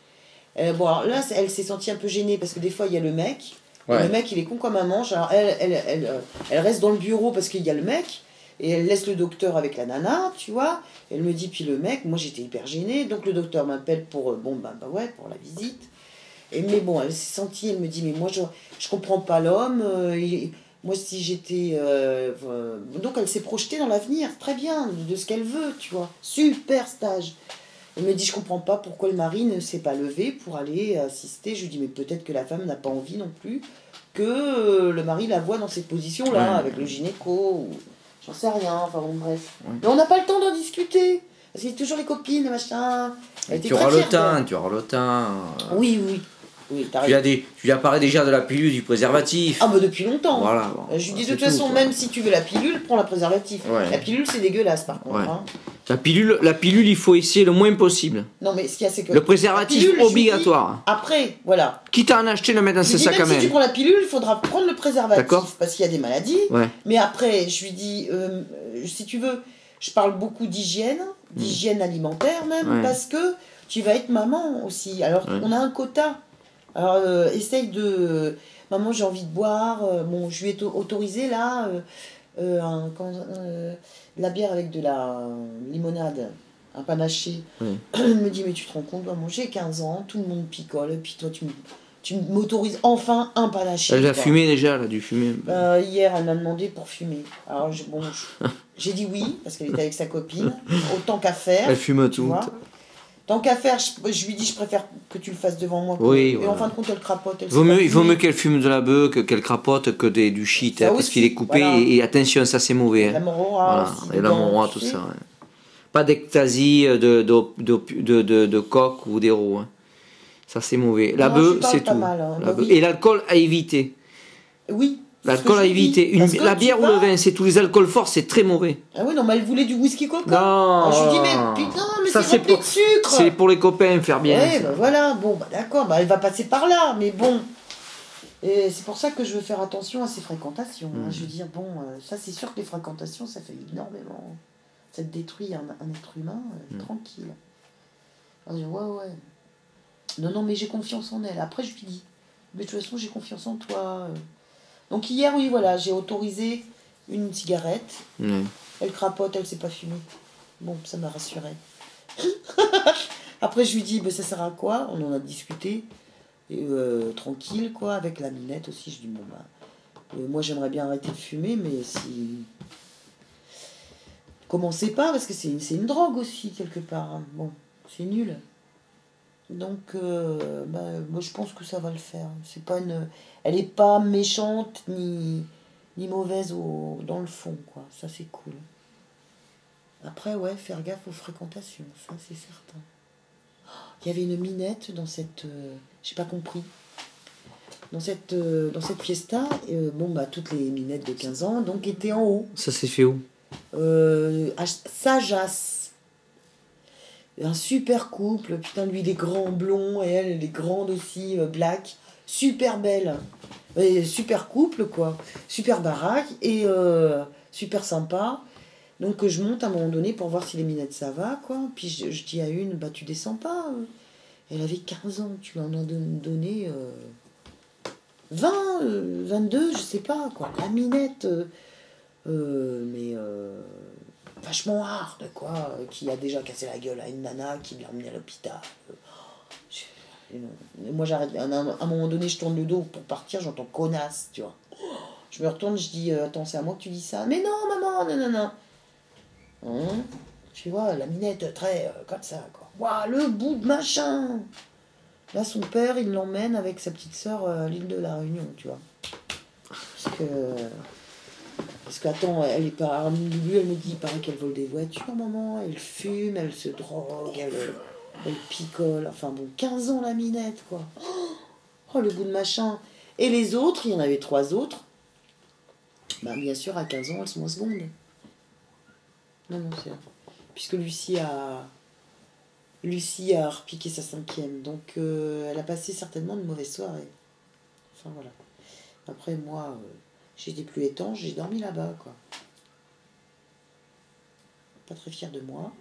Euh, bon, alors là, elle s'est sentie un peu gênée parce que des fois, il y a le mec. Ouais. Le mec, il est con comme un manche. Alors, elle, elle, elle, euh, elle reste dans le bureau parce qu'il y a le mec. Et elle laisse le docteur avec la nana, tu vois. Elle me dit, puis le mec, moi j'étais hyper gênée. Donc le docteur m'appelle pour, euh, bon, bah, bah ouais, pour la visite. Et, mais bon, elle s'est sentie, elle me dit, mais moi je, je comprends pas l'homme. euh, moi si j'étais. euh, euh, donc elle s'est projetée dans l'avenir, très bien, de ce qu'elle veut, tu vois. Super stage. Elle me dit, je comprends pas pourquoi le mari ne s'est pas levé pour aller assister. Je lui dis, mais peut-être que la femme n'a pas envie non plus que euh, le mari la voit dans cette position-là, Ouais. avec le gynéco, ou j'en sais rien, enfin bon, bref. Ouais. Mais on n'a pas le temps d'en discuter. Parce qu'il y a toujours les copines, les machins. Elle était Tu auras le temps, tu auras le temps. Oui, oui. Oui, Tu as des, tu lui as parlé déjà de la pilule du préservatif. Ah, bah depuis longtemps. Voilà. bon. Euh, Je lui dis de toute tout, façon, même si tu veux la pilule, prends la préservatif. Ouais. La pilule, c'est dégueulasse par contre. Ouais. hein. La pilule, la pilule, il faut essayer le moins possible. Non, mais ce qu'il y a, c'est que. Le préservatif pilule, je obligatoire. dis, Après, voilà. Quitte à en acheter, le mettre dans Je ses sacs à même si main. tu prends la pilule, il faudra prendre le préservatif. D'accord. Parce qu'il y a des maladies. Ouais. Mais après, je lui dis, euh, si tu veux, je parle beaucoup d'hygiène, d'hygiène alimentaire même, parce que tu vas être maman aussi. Alors, on a un quota. Alors, euh, essaye de. Maman, j'ai envie de boire. euh, bon, je lui ai auto- autorisé là. euh, un- quand, la bière avec de la limonade, un panaché. Oui. *clears throat* Elle me dit, mais tu te rends compte, maman, j'ai 15 ans, tout le monde picole, et puis toi, tu, tu m'autorises enfin un panaché. Elle a fumé déjà, elle a dû fumer. Euh, hier, elle m'a demandé pour fumer. Alors, je- bon, *laughs* j'ai dit oui, parce qu'elle était avec sa copine. Autant qu'à faire. Elle fume tu tout. Tant qu'à faire, je, je lui dis, je préfère que tu le fasses devant moi. Oui, et voilà. en fin de compte, elle crapote. Elle Vaut sait pas mieux, il vaut mieux qu'elle fume de la bœuf que qu'elle crapote que des, du shit, hein, parce qu'il est coupé. voilà. Et, et attention, ça c'est mauvais. La hein. morora Voilà, et la morora, tout ça. Pas d'ectasie, de, de, de, de, de, de coque ou d'héros. hein. Ça c'est mauvais. La bœuf, c'est tout. mal. La Bah. Et l'alcool à éviter? Oui. L'alcool à éviter. Une- la bière ou le vin, c'est tous les alcools forts, c'est très mauvais. Ah oui, non, mais elle voulait du whisky coca. Non. Je lui dis, mais putain, mais Ça, c'est pour- de sucre. C'est pour les copains faire bien. Ouais, bah voilà, bon, bah d'accord, bah elle va passer par là, mais bon. Et c'est pour ça que je veux faire attention à ces fréquentations. hein. Mm. Je veux dire, bon, euh, ça c'est sûr que les fréquentations, ça fait énormément. Ça te détruit un, un être humain, euh, Mm. tranquille. Alors, je dis, ouais, ouais. Non, non, mais j'ai confiance en elle. Après, je lui dis, mais de toute façon, j'ai confiance en toi. euh. Donc hier, oui, voilà, j'ai autorisé une cigarette. Elle crapote, elle sait pas fumer. Bon, ça m'a rassuré. *laughs* Après, je lui dis, bah, ça sert à quoi? On en a discuté. Et, euh, tranquille, quoi, avec la minette aussi. Je dis, bon, bah, euh, moi j'aimerais bien arrêter de fumer, mais si. Commencez pas, parce que c'est une, une drogue aussi, quelque part. hein. Bon, c'est nul. Donc, euh, bah, moi je pense que ça va le faire. C'est pas une. Elle est pas méchante ni, ni mauvaise au, dans le fond, quoi. Ça c'est cool. Après, ouais, faire gaffe aux fréquentations, ça c'est certain. Il y avait une minette dans cette. euh, J'ai pas compris. Dans cette, euh, dans cette fiesta, euh, bon, bah, toutes les minettes de 15 ans donc étaient en haut. Ça s'est fait où? Euh, à Sajas. Un super couple, putain, lui il est grand blond et elle elle est grande aussi, black. Super belle. Et super couple quoi. Super baraque et euh, super sympa. Donc je monte à un moment donné pour voir si les minettes ça va quoi. Puis je, dis à une, bah tu descends pas. euh. Elle avait 15 ans, tu lui en as don- donné euh, 20, euh, 22, je sais pas quoi. La minette. euh, euh, mais vachement hard, quoi, qui a déjà cassé la gueule à une nana qui l'a emmené à l'hôpital. Euh, je- et non. Et moi, j'arrête, à un, moment donné, je tourne le dos pour partir, j'entends connasse, tu vois. *gasps* Je me retourne, je dis, euh, attends, c'est à moi que tu dis ça. Mais non, maman, non, non, non. Hein tu vois, la minette très euh, comme ça, quoi. Waouh, le bout de machin Là, son père, il l'emmène avec sa petite sœur euh, à l'île de la Réunion, tu vois. Parce que. Parce qu'attends, elle est pas. Lui, elle me dit, il paraît qu'elle vole des voitures, maman. Elle fume, elle se drogue, elle, elle picole. Enfin bon, 15 ans la minette, quoi. Oh, le bout de machin. Et les autres, il y en avait trois autres. Bah, bien sûr, à 15 ans, elles sont en seconde. Non, non, c'est. Puisque Lucie a. Lucie a repiqué sa cinquième. Donc, euh, elle a passé certainement une mauvaise soirée. Enfin, voilà. Après, moi, euh, j'étais plus étanche, j'ai dormi là-bas, quoi. Pas très fière de moi.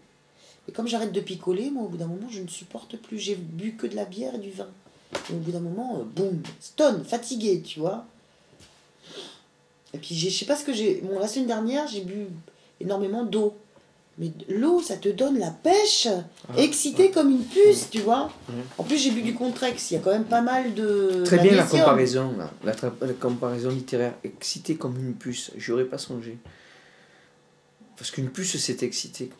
Et comme j'arrête de picoler, moi, au bout d'un moment, je ne supporte plus. J'ai bu que de la bière et du vin. Et au bout d'un moment, euh, boum, stone, fatigué, tu vois. Et puis, je sais pas ce que j'ai. Bon, la semaine dernière, j'ai bu énormément d'eau. Mais l'eau, ça te donne la pêche, excité comme une puce, tu vois. En plus, j'ai bu du Contrex, il y a quand même pas mal de. Très bien la comparaison, là. La, comparaison littéraire. Excité comme une puce. J'y aurais pas songé. Parce qu'une puce, c'est excité.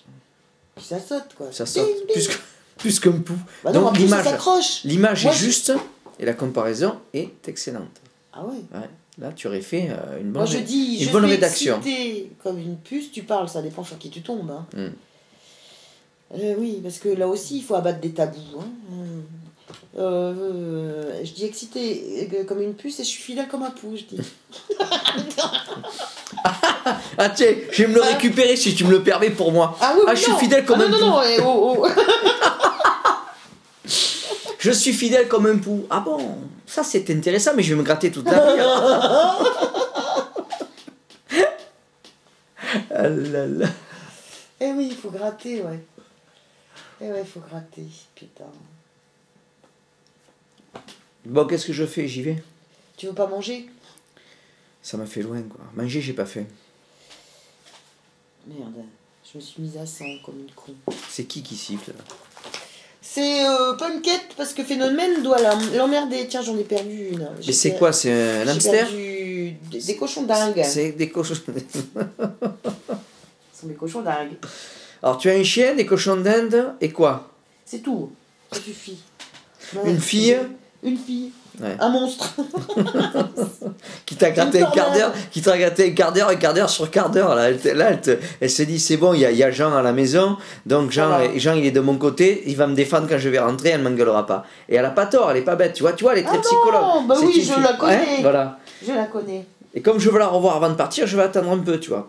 Puis ça saute, quoi. Ça saute. ding. Plus, que- plus qu'un pou. Bah non, Donc, l'image-. L'image est juste et la comparaison est excellente. Ah ouais. Ouais. Là, tu aurais fait euh, une bonne, Moi, je dis, une je bonne rédaction. comme une puce, tu parles, ça dépend sur qui tu tombes. Hein. Mm. Euh, oui, parce que là aussi, il faut abattre des tabous. Hein. Euh, je dis excitée euh, comme une puce et je suis fidèle comme un pou, je dis. *laughs* Ah, tiens, je vais me le Ah. récupérer si tu me le permets pour moi. Ah oui, Ah, je suis fidèle comme ah, un non, pou. non, non, eh, oh, oh. *laughs* Je suis fidèle comme un pou. Ah bon Ça, c'est intéressant, mais je vais me gratter toute la vie. *laughs* ah là là. Eh oui, il faut gratter, ouais. Eh ouais, il faut gratter, putain. Bon, qu'est-ce que je fais? J'y vais. Tu veux pas manger? Ça m'a fait loin, quoi. Manger, j'ai pas faim. Merde, je me suis mise à 100 comme une con. C'est qui qui siffle là? C'est euh, quête parce que Phénomène doit l'em- l'emmerder. Tiens, j'en ai perdu une. Mais c'est per- quoi? C'est un hamster? perdu des, des cochons dingues. C'est des cochons. *laughs* Ce sont des cochons dingues. Alors tu as un chien, des cochons d'Inde et quoi? C'est tout. Ça suffit. Une fille? Une fille. Ouais. Un monstre. *laughs* qui t'a gratté un quart d'heure, qui t'a gratté un quart d'heure, un quart d'heure sur quart d'heure. Là, elle, là, elle, te- elle se dit c'est bon, il y a, il y a Jean à la maison, donc Jean, Voilà. Jean il est de mon côté, il va me défendre quand je vais rentrer, elle m'engueulera pas. Et elle a pas tort, elle est pas bête, tu vois, tu vois, elle est très Ah non, psychologue. bah oui, je fille- la connais. Hein, voilà. Je la connais. Et comme je veux la revoir avant de partir, je vais attendre un peu, tu vois.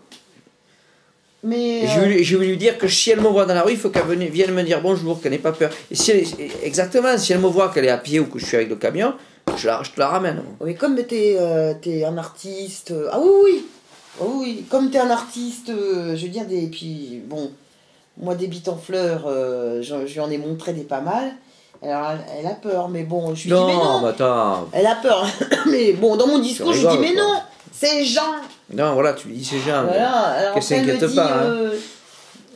Mais. Je, euh, vais je vais lui dire que si elle me voit dans la rue, il faut qu'elle vienne, me dire bonjour, qu'elle n'ait pas peur. Et si elle est- exactement, si elle me voit qu'elle est à pied ou que je suis avec le camion, je, la, je te la ramène. Oui, comme t'es euh, t'es un artiste. euh, Ah oui, oui. Ah oui. Comme t'es un artiste, euh, je veux dire, des. Puis, bon, moi, des bites en fleurs, euh, je, je lui en ai montré des pas mal. Alors, elle, a peur, mais bon, je lui dis, mais non. mais attends. Elle a peur. *coughs* mais bon, dans mon discours, je lui dis, mais quoi. non, c'est Jean. Non, voilà, tu lui dis c'est Jean. Voilà, alors qu'elle elle me s'inquiète dit, pas, hein. euh,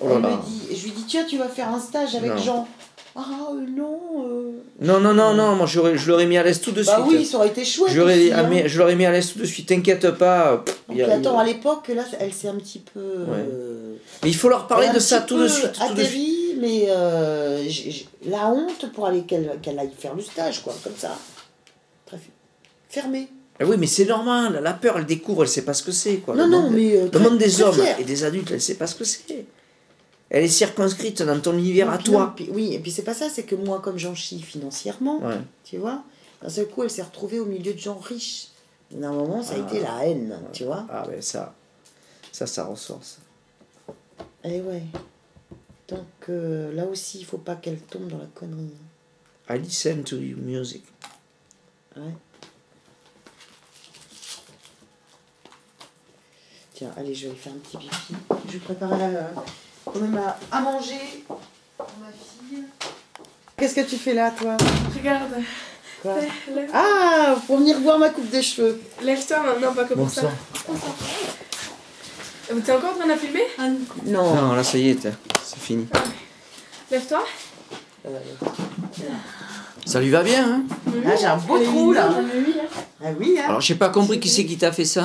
Oh là elle là. me dit, je lui dis, tiens, tu vas faire un stage avec Non. Jean. Ah euh, non. euh. Non, non, non, non, moi je l'aurais mis à l'aise tout de Bah suite. oui, ça aurait été chouette. Je l'aurais aussi, hein. mis- je l'aurais mis à l'aise tout de suite, t'inquiète pas. pff, Donc, a- attends, à l'époque, là, elle s'est un petit peu. euh, Mais il faut leur parler de ça tout de suite. Tout de suite. atterri, mais euh, j'ai- j'ai- la honte pour aller qu'elle qu'elle aille faire le stage, quoi, comme ça. Très fermé. Ah oui, mais c'est normal, la peur, elle découvre, elle sait pas ce que c'est. quoi. Non, le non, monde, mais. euh, le très- monde des hommes fière. et des adultes, elle sait pas ce que c'est. Elle est circonscrite dans ton univers à Non, toi. puis- oui, et puis c'est pas ça, c'est que moi, comme j'en chie financièrement, Ouais. tu vois, d'un seul coup, elle s'est retrouvée au milieu de gens riches. D'un moment, ça a Ah. été la haine, tu vois. Ah ben ça, ça, ça ressort. Ça. Et ouais. Donc euh, là aussi, il faut pas qu'elle tombe dans la connerie. I listen to your music. Ouais. Tiens, allez, je vais faire un petit pipi. Je vais préparer la, quand même à, à manger pour ma fille. Qu'est-ce que tu fais là, toi? Regarde. Quoi? Lève- Ah, pour venir voir ma coupe de cheveux. Lève-toi maintenant, pas comme ça. Euh, T'es encore en train de la filmer? Non. Non, là ça y est, c'est fini. Lève-toi. Euh, Ça lui va bien, hein? Là, j'ai un beau trou, là. Ah oui, hein. Alors j'ai pas compris qui c'est qui t'a fait ça.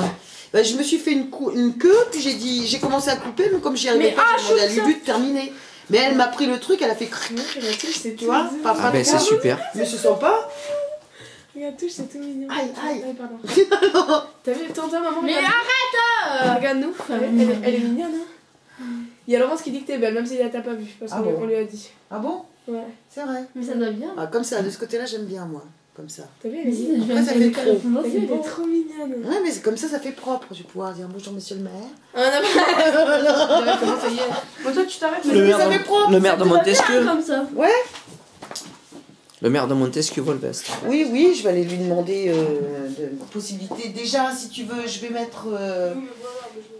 Bah, je me suis fait une, cou- une queue, puis j'ai dit, j'ai commencé à couper, mais comme j'y arrivais Mais pas, ah, j'ai demandé à de terminer. Mais elle m'a pris le truc, elle a fait cric. c'est Tu vois, tout papa. Ah ben c'est super. Mais ce sont pas. Regarde, touche, c'est tout mignon. Aïe, aïe. pardon. *laughs* T'as vu, t'entends maman Mais regarde. arrête Regarde-nous. Elle, est- elle est- elle est mignonne, hein Il y a Laurence qui dit que t'es belle, même si elle t'a pas vu, parce Ah qu'on bon on lui a dit. Ah bon? Ouais. C'est vrai. Mais ça doit bien. Ah, comme ça, de ce côté-là, j'aime bien, moi. Comme ça. T'as vu, elle Après, ça fait trop. le elle est mignonne. Ouais, mais c'est comme ça, ça fait propre. Je vais pouvoir dire bonjour, monsieur le maire. Ah, non, mais... *laughs* comment ça y est Bon, toi, tu t'arrêtes. Le mais maire, ça fait de, propre, le maire de Montesquieu. comme ça. Le maire de Montesquieu. Oui, oui, je vais aller lui demander euh, de possibilités. Déjà, si tu veux, je vais mettre euh,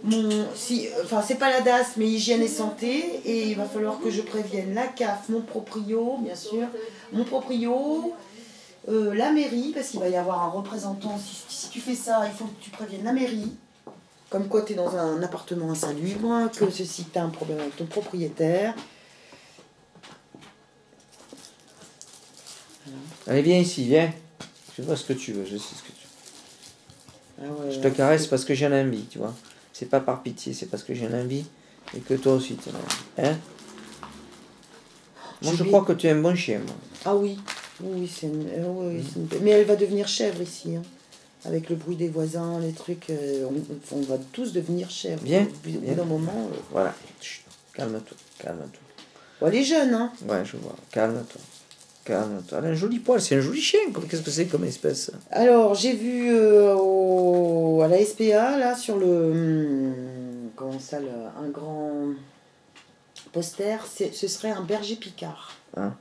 mon. Si, enfin, c'est pas la DAS, mais hygiène et santé. Et il va falloir que je prévienne la CAF, mon proprio, bien sûr, mon proprio, euh, la mairie, parce qu'il va y avoir un représentant. Si, si tu fais ça, il faut que tu préviennes la mairie. Comme quoi, tu es dans un appartement insalubre, que ceci, tu as un problème avec ton propriétaire. Allez, viens ici, viens. Je vois ce que tu veux, je sais ce que tu veux. Ah ouais, Je te caresse parce que j'ai envie, tu vois. C'est pas par pitié, c'est parce que j'ai envie et que toi aussi tu as envie. Hein? Moi Je crois que tu es un bon chien, moi. Ah oui, oui, oui, c'est une... euh, oui, c'est une- Mais elle va devenir chèvre ici. hein. Avec le bruit des voisins, les trucs, euh, on, on va tous devenir chèvres. Bien, Au bout d'un moment. euh, Voilà. Calme-toi, calme-toi. bon, elle est jeune, hein. Ouais, je vois. Calme-toi. Calme-toi. Elle a un joli poil, c'est un joli chien. Qu'est-ce que c'est comme espèce? Alors, j'ai vu euh, au- à la SPA, là, sur le. hum, comment ça, le- un grand poster, ce serait un berger picard. Ah.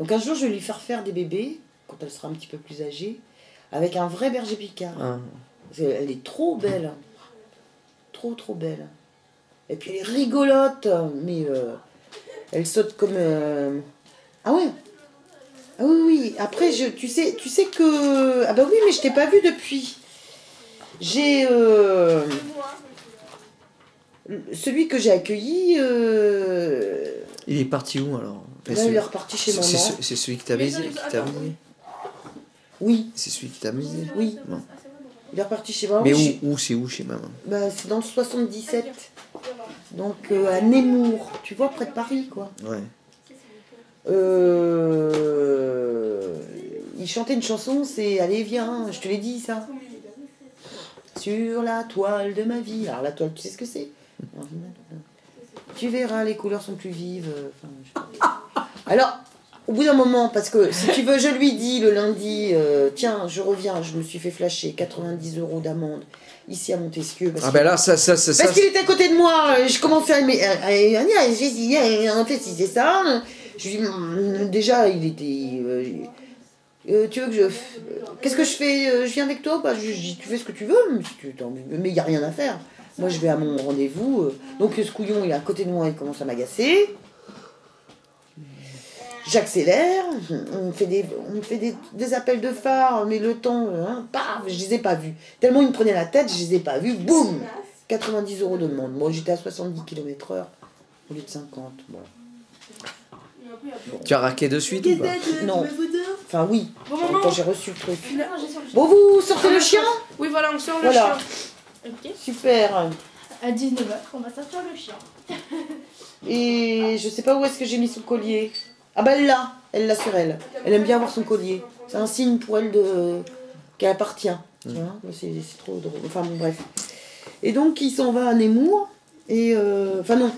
Donc, un jour, je vais lui faire faire des bébés, quand elle sera un petit peu plus âgée, avec un vrai berger picard. Ah. Elle est trop belle. Trop, trop belle. Et puis elle est rigolote, mais euh, elle saute comme. euh, Ah ouais Ah oui, oui. Après, je, tu, sais, tu sais que. Ah bah oui, mais je t'ai pas vu depuis. J'ai. euh, Celui que j'ai accueilli, Il est parti où alors? Là, celui- il est reparti chez c'est- maman. c'est- celui qui t'a baisé, qui t'a oui. baisé. Oui, C'est celui qui t'a baisé. oui. Bon. Il est reparti chez maman. Mais où, où c'est où chez maman? Bah, C'est dans le 77. Donc euh, à Nemours. Tu vois, près de Paris, quoi. Ouais. Euh, il chantait une chanson, c'est Allez, viens, je te l'ai dit ça. Sur la toile de ma vie. Alors la toile, tu sais ce que c'est? Tu verras, les couleurs sont plus vives. enfin, je- Alors, au bout d'un moment, parce que si tu veux, je lui dis le lundi, euh, tiens, je reviens, je me suis fait flasher 90 euros d'amende ici à Montesquieu. Parce Ah ben là, ça, ça, ça, parce qu'il était à côté de moi, je commençais à aimer. J'ai dit, en fait, si c'est ça. Je lui dis, hum, déjà, il était. euh, euh, tu veux que je. Qu'est-ce que je fais Je viens avec toi bah, Je dis, tu fais ce que tu veux, mais mais il n'y a rien à faire. Moi, je vais à mon rendez-vous. Donc, ce couillon, il est à côté de moi, il commence à m'agacer. J'accélère, on me fait, des, on fait des, des appels de phare, mais le temps, hein, paf, je les ai pas vus. Tellement il me prenait la tête, je les ai pas vus, boum 90 euros de demande. Moi j'étais à 70 km/h au lieu de 50. Voilà. Tu as raqué de suite ou pas Non. Enfin oui, Bon, quand j'ai reçu le truc. Là. Bon, vous sortez le chien Oui, voilà, on sort le Voilà. chien. Ok. Super. À 19h, on va sortir le chien. Et je sais pas où est-ce que j'ai mis son collier. Ah bah elle l'a, elle l'a sur elle. Elle aime bien avoir son collier. C'est un signe pour elle de qu'elle appartient. Vois c'est, trop drôle. Enfin bon bref. Et donc il s'en va à Nemours. Et euh, enfin non.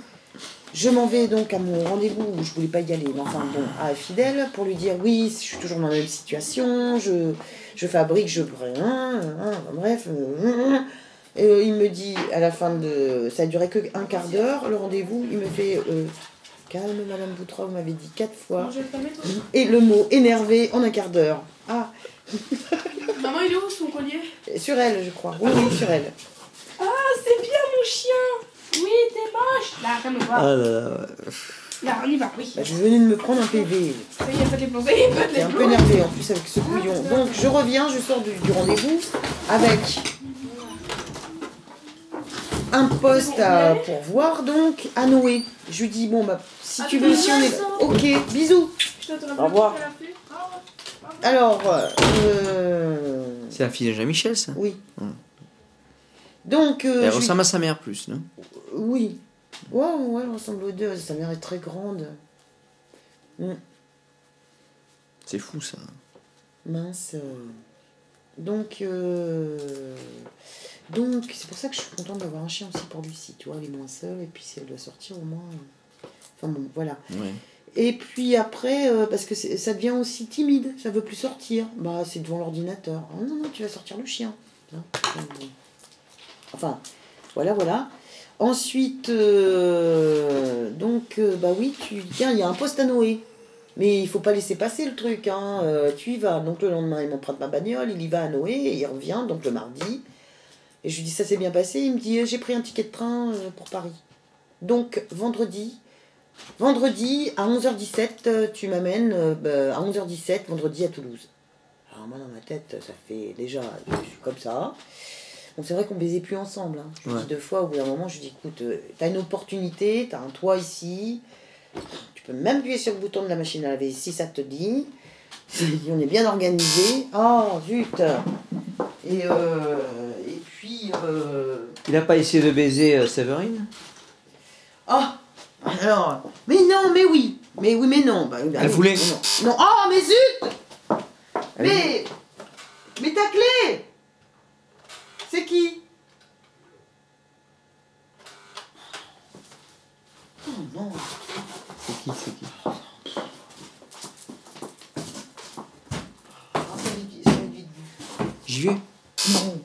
Je m'en vais donc à mon rendez-vous où je voulais pas y aller, mais enfin bon, à Fidèle pour lui dire oui, je suis toujours dans la même situation, je, je fabrique, je hein, hein, bref. euh, et euh, il me dit à la fin de. Ça a duré que un quart d'heure le rendez-vous. Il me fait euh, calme, Madame Boutra, vous m'avez dit quatre fois. Je toi? Et le mot énervé en un quart d'heure. Ah, *laughs* Maman, il est où son collier? Sur elle, je crois. Oui, oui, sur elle. Ah, c'est bien mon chien Oui, t'es moche Là, viens me voir. Ah là là. Là, on y va, oui. Bah, je venais de me prendre un PV. Ça y est, pas de les plans, ça y est, les un peu plans. énervée en plus avec ce couillon. Donc je reviens, je sors du, du rendez-vous avec un poste à pourvoir donc à Noé. Je lui dis bon bah si tu veux si on est ok bisous. Je t'attends Au revoir. Alors euh, C'est la fille de Jean-Michel, ça? Oui. Hum. Donc euh, Elle lui- ressemble à sa mère plus, non? Oui. Ouais, ouais, elle ressemble aux deux. Sa mère est très grande. C'est fou, ça. Mince. Donc, euh, donc c'est pour ça que je suis contente d'avoir un chien aussi pour Lucie. Tu vois, elle est moins seule et puis si elle doit sortir au moins. euh, Enfin bon, voilà. Ouais. Et puis après, euh, parce que ça devient aussi timide, ça veut plus sortir. Bah, c'est devant l'ordinateur. Ah non, non, tu vas sortir le chien. Hein, bon. Enfin, voilà, voilà. Ensuite, euh, donc, euh, bah oui, tu tiens, il y a un poste à Noé. Mais il faut pas laisser passer le truc, hein. euh, tu y vas. Donc le lendemain, il m'emprunte ma bagnole, il y va à Noé, et il revient, donc le mardi. Et je lui dis, ça s'est bien passé. Il me dit, j'ai pris un ticket de train euh, pour Paris. Donc vendredi, vendredi à 11h17, euh, tu m'amènes euh, bah, à 11h17, vendredi à Toulouse. Alors moi, dans ma tête, ça fait déjà, je suis comme ça. Bon, c'est vrai qu'on baisait plus ensemble. hein. Je lui dis deux fois, au bout d'un moment, je lui dis, écoute, t'as une opportunité, t'as un toit ici. Tu peux même appuyer sur le bouton de la machine à laver si ça te dit. *laughs* On est bien organisé. Oh, zut Et, euh, et puis... euh, Il a pas essayé de baiser euh, Séverine? Ah Alors... Mais non, mais oui Mais oui, mais non bah, bah, Elle voulait. Non, non. Oh, mais zut Elle Mais... Mais ta clé C'est qui? Oh non C'est qui C'est qui? Ah. J'y vais Non.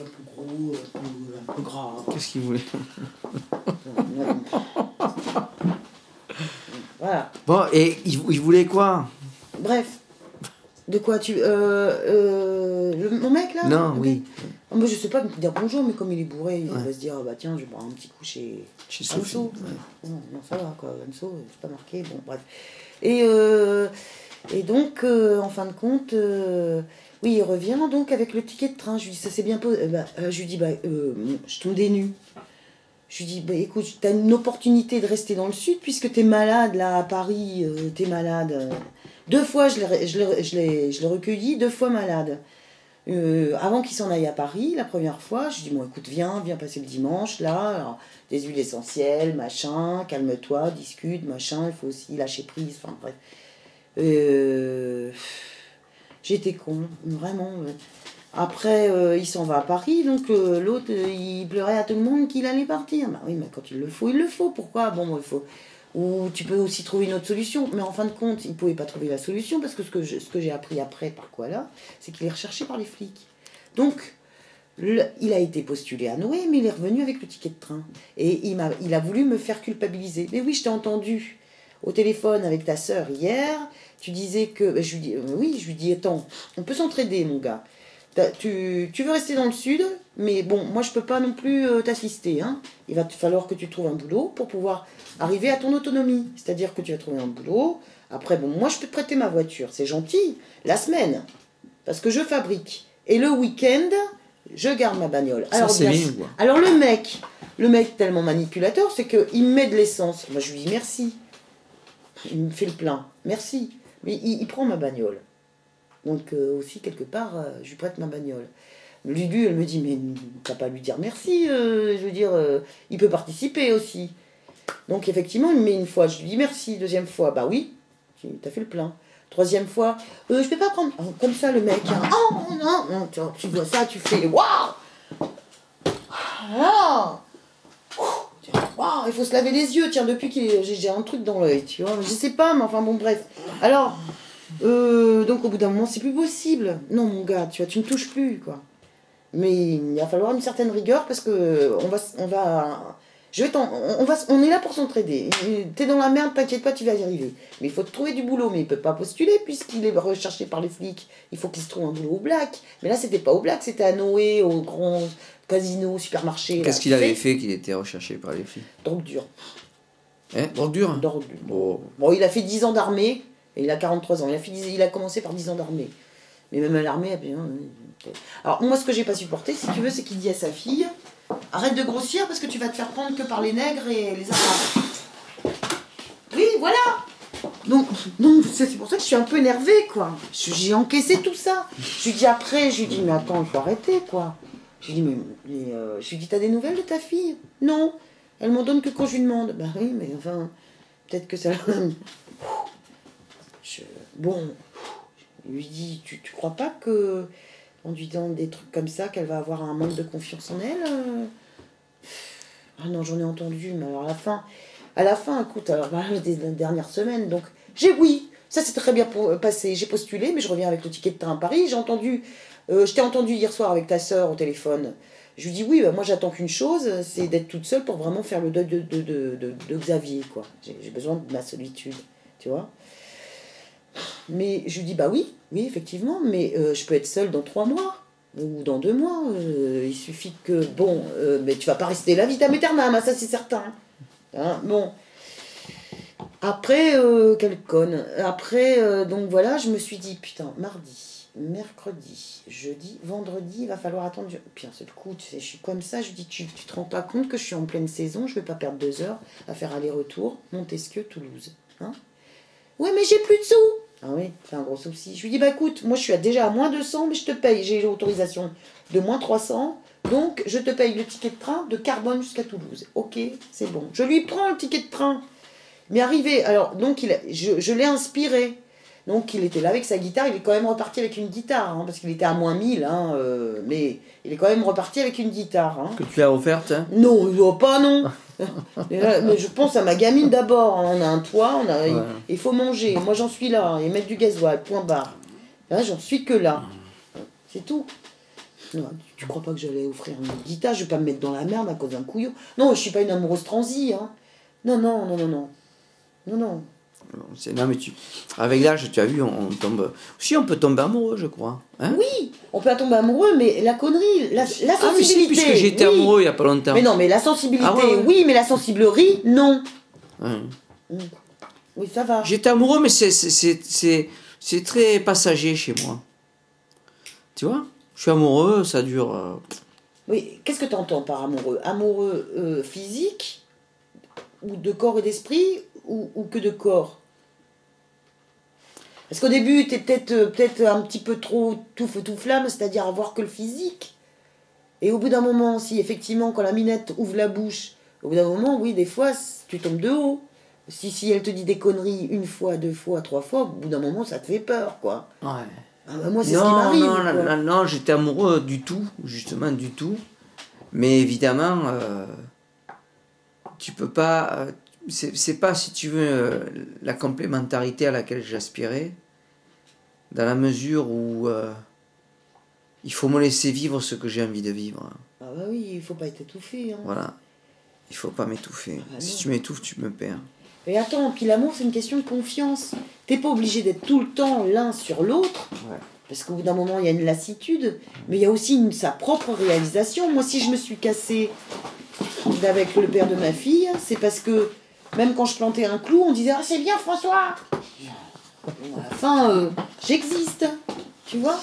Un peu gros, un peu, un peu voulait *laughs* Voilà. Bon, et il, il voulait quoi? Bref. De quoi tu. Euh, euh, le- mon mec là? Non, oui. Ah, Moi je sais pas me dire bonjour, mais comme il est bourré, il Ouais. va se dire ah bah tiens, je vais boire un petit coup chez. Chez Anso. Sophie. ouais. Non, non, ça va quoi, Anso, c'est pas marqué, bon bref. Et, euh, et donc, euh, en fin de compte, euh, oui, il revient donc avec le ticket de train. Je lui dis, ça s'est bien posé. bah, euh, je lui dis, bah, euh, je tombe des. Je lui dis, bah, écoute, tu une opportunité de rester dans le sud puisque tu es malade là à Paris, tu es malade. euh. Deux fois, je l'ai, recueilli, deux fois malade. Euh, avant qu'il s'en aille à Paris, la première fois, je lui dis, bon, écoute, viens, viens passer le dimanche, là, des huiles essentielles, machin, calme-toi, discute, machin, il faut aussi lâcher prise, enfin bref. Euh, J'étais con, vraiment. Après, euh, il s'en va à Paris, donc euh, l'autre, euh, il pleurait à tout le monde qu'il allait partir. Bah oui, mais quand il le faut, il le faut. Pourquoi? Bon, il faut. Ou tu peux aussi trouver une autre solution. Mais en fin de compte, il ne pouvait pas trouver la solution parce que ce que j'ai appris après, par quoi là, c'est qu'il est recherché par les flics. Donc, il a été postulé à Noé, mais il est revenu avec le ticket de train. Et il, m'a, il a voulu me faire culpabiliser. Mais oui, je t'ai entendu au téléphone avec ta sœur hier. Tu disais que. ben, Je lui dis, euh, oui, je lui dis, attends, on peut s'entraider, mon gars. Tu, tu veux rester dans le sud, mais bon, moi je peux pas non plus euh, t'assister. Hein. Il va te falloir que tu trouves un boulot pour pouvoir arriver à ton autonomie. C'est-à-dire que tu vas trouver un boulot. Après, bon, moi je peux te prêter ma voiture, c'est gentil. La semaine, parce que je fabrique. Et le week-end, je garde ma bagnole. Ça, bien alors le mec, le mec tellement manipulateur, c'est qu'il me met de l'essence. Moi je lui dis merci. Il me fait le plein. Merci. Mais il, prend ma bagnole. Donc euh, aussi, quelque part, euh, je lui prête ma bagnole. Lulu, elle me dit, mais t'as pas à lui dire merci, euh, je veux dire, il peut participer aussi. Donc effectivement, met une fois, je lui dis merci. Deuxième fois, bah oui, tu as fait le plein. Troisième fois, je peux pas prendre. Oh, comme ça, le mec, hein. oh non, non, tu, tu vois ça, tu fais, waouh Ah Il faut se laver les yeux, tiens, depuis que j'ai un truc dans l'œil, tu vois. Je sais pas, mais enfin bon, bref. Alors, euh, donc au bout d'un moment, c'est plus possible. Non, mon gars, tu vois, tu ne touches plus, quoi. Mais il va falloir une certaine rigueur parce que on va, on va, je vais on, on va, on est là pour s'entraider. T'es dans la merde, t'inquiète pas, tu vas y arriver. Mais il faut te trouver du boulot, mais il peut pas postuler puisqu'il est recherché par les flics. Il faut qu'il se trouve un boulot au black. Mais là, c'était pas au black, c'était à Noé, au grand casino, supermarché. Qu'est-ce qu'il avait fait qu'il était recherché par les filles Drogue dure. Hein? Drogue dure? Drogue dure. Bon. Bon, il a fait 10 ans d'armée, et il a 43 ans. Il a, fait 10 il a commencé par 10 ans d'armée. Mais même à l'armée, bien. euh, Alors, moi, ce que j'ai pas supporté, si tu veux, c'est qu'il dit à sa fille Arrête de grossir parce que tu vas te faire prendre que par les nègres et les arabes. Oui, voilà donc, donc c'est pour ça que je suis un peu énervée, quoi. J'ai encaissé tout ça. Je lui dis après, je lui dis, mais attends, il faut arrêter, quoi. Je lui dis, mais, euh, je dis, t'as des nouvelles de ta fille? Non. Elle m'en donne que quand je lui demande. Bah oui, mais enfin, peut-être que ça. Bon, je lui dis, tu, tu crois pas que en lui disant des trucs comme ça, qu'elle va avoir un manque de confiance en elle euh Ah non, j'en ai entendu, mais alors à la fin, à la fin, écoute, alors bah, *laughs* des, dernières semaines, donc j'ai oui, ça c'est très bien pour, passé, j'ai postulé, mais je reviens avec le ticket de train à Paris, j'ai entendu, euh, je t'ai entendu hier soir avec ta sœur au téléphone. Je lui dis oui, bah, moi j'attends qu'une chose, c'est d'être toute seule pour vraiment faire le deuil de, de, de, de- Xavier, quoi. J'ai besoin de ma solitude, tu vois. Mais je lui dis bah oui, oui effectivement, mais euh, je peux être seule dans trois mois ou dans deux mois. euh, il suffit que bon, euh, mais tu vas pas rester là vitam aeternam, hein, ça c'est certain. Hein, bon. Après, quelle conne. Après, donc voilà, je me suis dit putain, mardi, mercredi, jeudi, vendredi, il va falloir attendre. Puis un seul coup, tu sais, je suis comme ça, je dis tu, tu te rends pas compte que je suis en pleine saison, je vais pas perdre deux heures à faire aller-retour, Montesquieu, Toulouse. Hein Ouais, mais j'ai plus de sous. Ah oui, c'est un gros souci. Je lui dis, bah écoute, moi je suis déjà à moins 200, mais je te paye. J'ai l'autorisation de moins 300. Donc, je te paye le ticket de train de Carbone jusqu'à Toulouse. Ok, c'est bon. Je lui prends le ticket de train. Mais arrivé, alors, donc, il a- je, je l'ai inspiré. Donc, il était là avec sa guitare. Il est quand même reparti avec une guitare, hein, parce qu'il était à moins 1000. Hein, euh, mais il est quand même reparti avec une guitare. Hein. Que tu l'as offerte hein? Non, il doit pas, non. *laughs* mais, là, mais je pense à ma gamine d'abord. hein. On a un toit, on a, il- Ouais. il, faut manger. Moi, j'en suis là. Et mettre du gasoil, point barre. Là, j'en suis que là. C'est tout. Non, tu- tu crois pas que j'allais offrir une guitare Je vais pas me mettre dans la merde à cause d'un couillon. Non, je suis pas une amoureuse transie. Hein. Non, non, non, non, non. Non, non. Non, mais tu... Avec l'âge, tu as vu, on, on tombe. Si, on peut tomber amoureux, je crois. Hein Oui, on peut tomber amoureux, mais la connerie, la, la ah, mais si, sensibilité. puisque j'étais oui. amoureux il y a pas longtemps. Mais non, mais la sensibilité, Ah ouais, ouais. oui, mais la sensiblerie, non. Oui, ça va. J'étais amoureux, mais c'est très passager chez moi. Tu vois Je suis amoureux, ça dure. euh, Oui, qu'est-ce que tu entends par amoureux? Amoureux euh, physique? Ou de corps et d'esprit? Ou, ou que de corps? Parce qu'au début, tu es peut-être euh, peut-être un petit peu trop tout feu tout flamme, c'est-à-dire avoir que le physique. Et au bout d'un moment, si effectivement, quand la minette ouvre la bouche, au bout d'un moment, oui, des fois, tu tombes de haut. Si, si elle te dit des conneries une fois, deux fois, trois fois, au bout d'un moment, ça te fait peur, quoi. Ouais. Ah bah moi, c'est ce qui m'arrive. non, non, non, non, j'étais amoureux du tout, justement, du tout. Mais évidemment, euh, tu peux pas. C'est, pas, si tu veux, euh, la complémentarité à laquelle j'aspirais, dans la mesure où euh, il faut me laisser vivre ce que j'ai envie de vivre. Ah bah oui, il faut pas être étouffé. Hein. Voilà. Il faut pas m'étouffer. Ah si tu m'étouffes, tu me perds. Et attends, puis l'amour, c'est une question de confiance. T'es pas obligé d'être tout le temps l'un sur l'autre, Ouais. parce qu'au bout d'un moment, il y a une lassitude, mais il y a aussi une- sa propre réalisation. Moi, si je me suis cassée avec le père de ma fille, c'est parce que même quand je plantais un clou, on disait Ah, c'est bien, François À la fin, euh, j'existe, tu vois?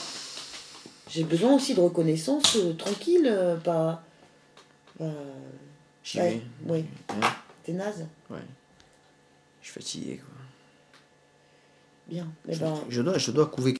J'ai besoin aussi de reconnaissance euh, tranquille, euh, pas. J'y ouais, ouais. Hein? T'es naze Je suis fatigué. Quoi. Bien. Eh ben, Je dois, je dois couver